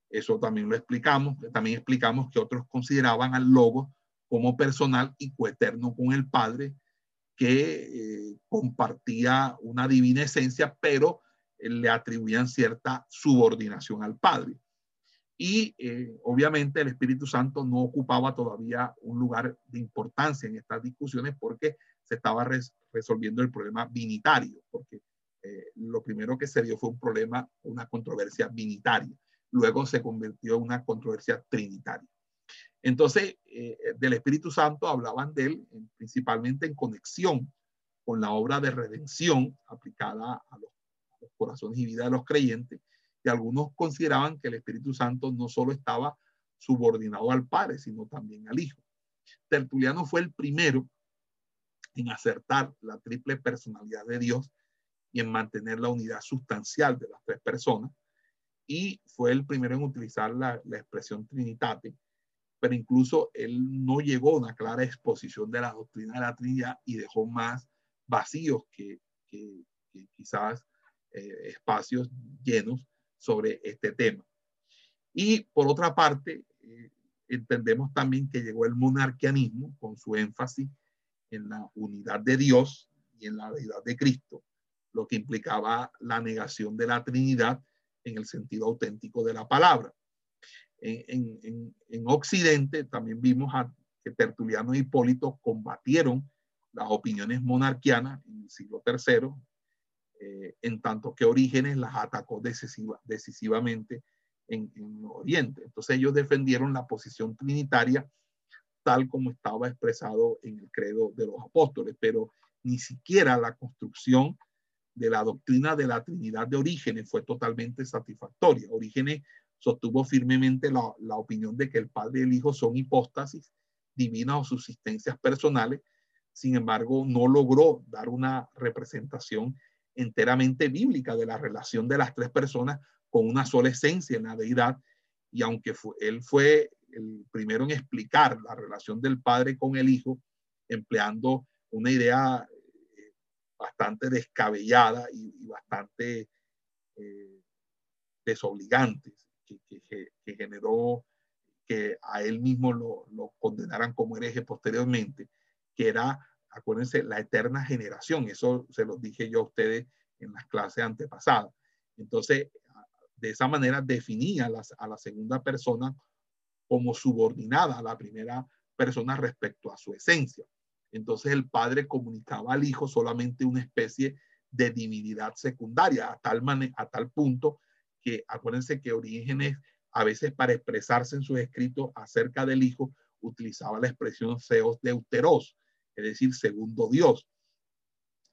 Eso también lo explicamos. También explicamos que otros consideraban al logo como personal y coeterno con el Padre, que eh, compartía una divina esencia, pero eh, le atribuían cierta subordinación al Padre. Y eh, obviamente el Espíritu Santo no ocupaba todavía un lugar de importancia en estas discusiones porque se estaba resolviendo el problema binitario, porque eh, lo primero que se dio fue un problema, una controversia binitaria. Luego se convirtió en una controversia trinitaria. Entonces, eh, del Espíritu Santo hablaban de él principalmente en conexión con la obra de redención aplicada a los, a los corazones y vida de los creyentes algunos consideraban que el Espíritu Santo no solo estaba subordinado al Padre, sino también al Hijo. Tertuliano fue el primero en acertar la triple personalidad de Dios y en mantener la unidad sustancial de las tres personas. Y fue el primero en utilizar la, expresión trinitate, pero incluso él no llegó a una clara exposición de la doctrina de la Trinidad y dejó más vacíos que, quizás eh, espacios llenos sobre este tema. Y por otra parte, eh, entendemos también que llegó el monarquianismo con su énfasis en la unidad de Dios y en la deidad de Cristo, lo que implicaba la negación de la Trinidad en el sentido auténtico de la palabra. En, en, en Occidente también vimos a que Tertuliano y Hipólito combatieron las opiniones monarquianas en el siglo III, eh, en tanto que Orígenes las atacó decisivamente en, Oriente. Entonces ellos defendieron la posición trinitaria tal como estaba expresado en el credo de los apóstoles, pero ni siquiera la construcción de la doctrina de la Trinidad de Orígenes fue totalmente satisfactoria. Orígenes sostuvo firmemente la, la opinión de que el Padre y el Hijo son hipóstasis divinas o subsistencias personales, sin embargo, no logró dar una representación enteramente bíblica de la relación de las tres personas con una sola esencia en la deidad. Y aunque él fue el primero en explicar la relación del Padre con el Hijo, empleando una idea eh, bastante descabellada y, bastante eh, desobligante, que, generó que a él mismo lo, lo, condenaran como hereje posteriormente, que era, acuérdense, la eterna generación. Eso se lo dije yo a ustedes en las clases antepasadas. Entonces, de esa manera definía a la segunda persona como subordinada a la primera persona respecto a su esencia. Entonces el padre comunicaba al hijo solamente una especie de divinidad secundaria, a tal, a tal punto que acuérdense que Orígenes a veces para expresarse en sus escritos acerca del hijo utilizaba la expresión Theos deuteros, es decir, segundo Dios.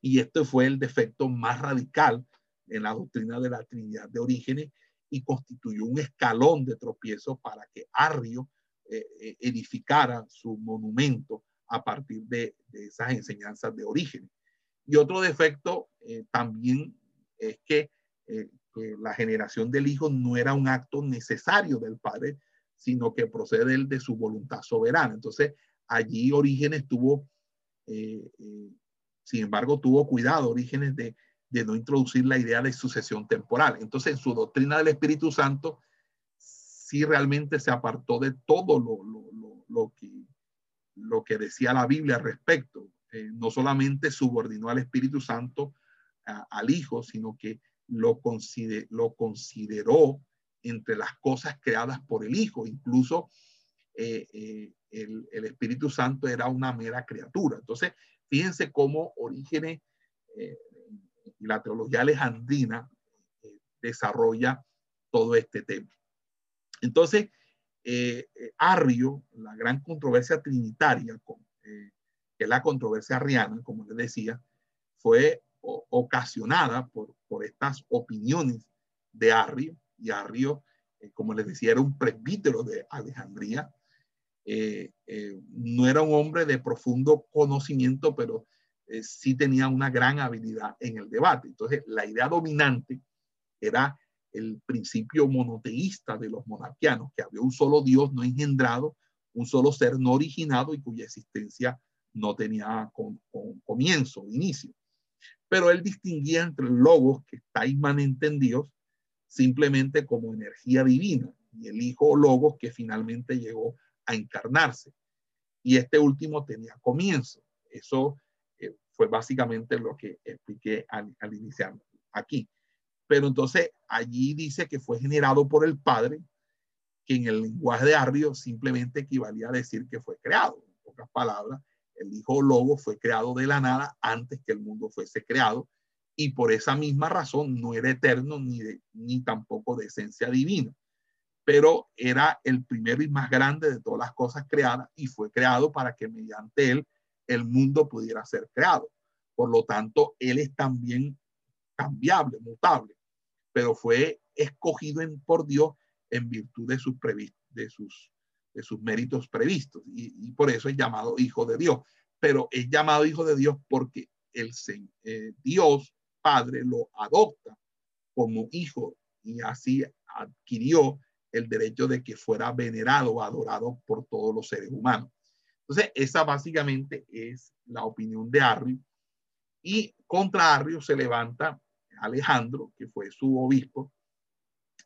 Y este fue el defecto más radical en la doctrina de la Trinidad de Orígenes y constituyó un escalón de tropiezo para que Arrio eh, eh, edificara su monumento a partir de, esas enseñanzas de origen. Y otro defecto eh, también es que, la generación del Hijo no era un acto necesario del Padre, sino que procede él de su voluntad soberana. Entonces, allí Orígenes tuvo, sin embargo, tuvo cuidado, Orígenes de de no introducir la idea de sucesión temporal. Entonces, en su doctrina del Espíritu Santo, sí realmente se apartó de todo lo, lo, lo, que, lo que decía la Biblia al respecto. Eh, no solamente subordinó al Espíritu Santo al Hijo, sino que lo, lo consideró entre las cosas creadas por el Hijo. Incluso eh, eh, el, Espíritu Santo era una mera criatura. Entonces, fíjense cómo Orígenes y la teología alejandrina eh, desarrolla todo este tema. Entonces, eh, eh, Arrio, la gran controversia trinitaria, que es la controversia arriana, como les decía, fue ocasionada por, por estas opiniones de Arrio, y Arrio, como les decía, era un presbítero de Alejandría, no era un hombre de profundo conocimiento, pero eh, sí tenía una gran habilidad en el debate. Entonces, la idea dominante era el principio monoteísta de los monarquianos, que había un solo Dios no engendrado, un solo ser no originado y cuya existencia no tenía con, comienzo, inicio. Pero él distinguía entre el logos que está inmanente en Dios simplemente como energía divina y el hijo logos que finalmente llegó a encarnarse. Y este último tenía comienzo. Eso fue básicamente lo que expliqué al, iniciar aquí. Pero entonces allí dice que fue generado por el Padre, que en el lenguaje de Arrio simplemente equivalía a decir que fue creado. En pocas palabras, el Hijo Logo fue creado de la nada antes que el mundo fuese creado y por esa misma razón no era eterno ni, ni tampoco de esencia divina, pero era el primero y más grande de todas las cosas creadas y fue creado para que mediante él el mundo pudiera ser creado. Por lo tanto, él es también cambiable, mutable, pero fue escogido en, por Dios en virtud de sus, de sus, méritos previstos y, por eso es llamado hijo de Dios. Pero es llamado hijo de Dios porque el eh, Dios Padre lo adopta como hijo y así adquirió el derecho de que fuera venerado adorado por todos los seres humanos. Entonces, esa básicamente es la opinión de Arrio. Y contra Arrio se levanta Alejandro, que fue su obispo,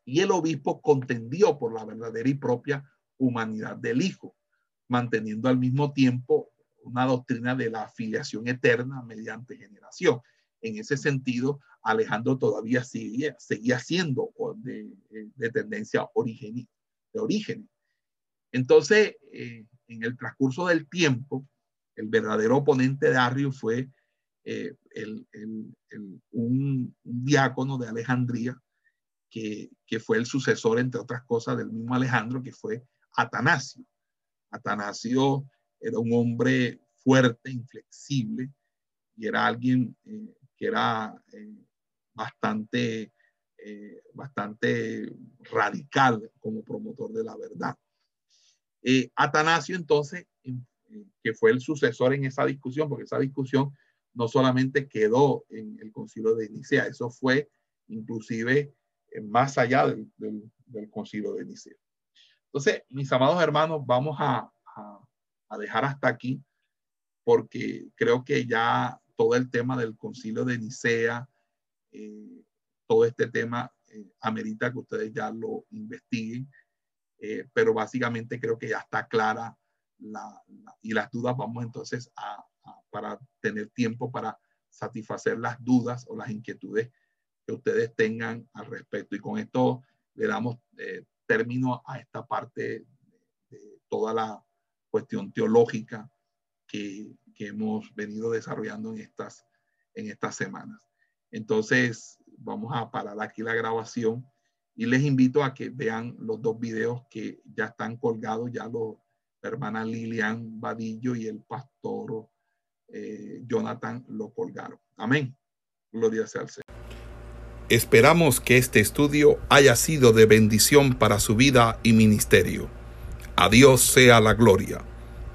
y el obispo contendió por la verdadera y propia humanidad del Hijo, manteniendo al mismo tiempo una doctrina de la afiliación eterna mediante generación. En ese sentido, Alejandro todavía seguía, seguía siendo de, de tendencia origen, de origen. Entonces, eh, en el transcurso del tiempo, el verdadero oponente de Arrio fue eh, un, diácono de Alejandría, que, fue el sucesor, entre otras cosas, del mismo Alejandro, que fue Atanasio. Atanasio era un hombre fuerte, inflexible, y era alguien eh, que era eh, bastante, eh, bastante radical como promotor de la verdad. Atanasio entonces, que fue el sucesor en esa discusión, porque esa discusión no solamente quedó en el concilio de Nicea, eso fue inclusive más allá del, del, concilio de Nicea. Entonces, mis amados hermanos, vamos a, a dejar hasta aquí porque creo que ya todo el tema del concilio de Nicea, eh, todo este tema eh, amerita que ustedes ya lo investiguen, eh, pero básicamente creo que ya está clara la, y las dudas vamos entonces a, para tener tiempo para satisfacer las dudas o las inquietudes que ustedes tengan al respecto. Y con esto le damos término a esta parte de toda la cuestión teológica que, hemos venido desarrollando en estas, en estas semanas. Entonces, vamos a parar aquí la grabación y les invito a que vean los dos videos que ya están colgados, ya los hermana Lilian Vadillo y el pastor eh, Jonathan lo colgaron. Amén. Gloria sea al Señor. Esperamos que este estudio haya sido de bendición para su vida y ministerio. A Dios sea la gloria.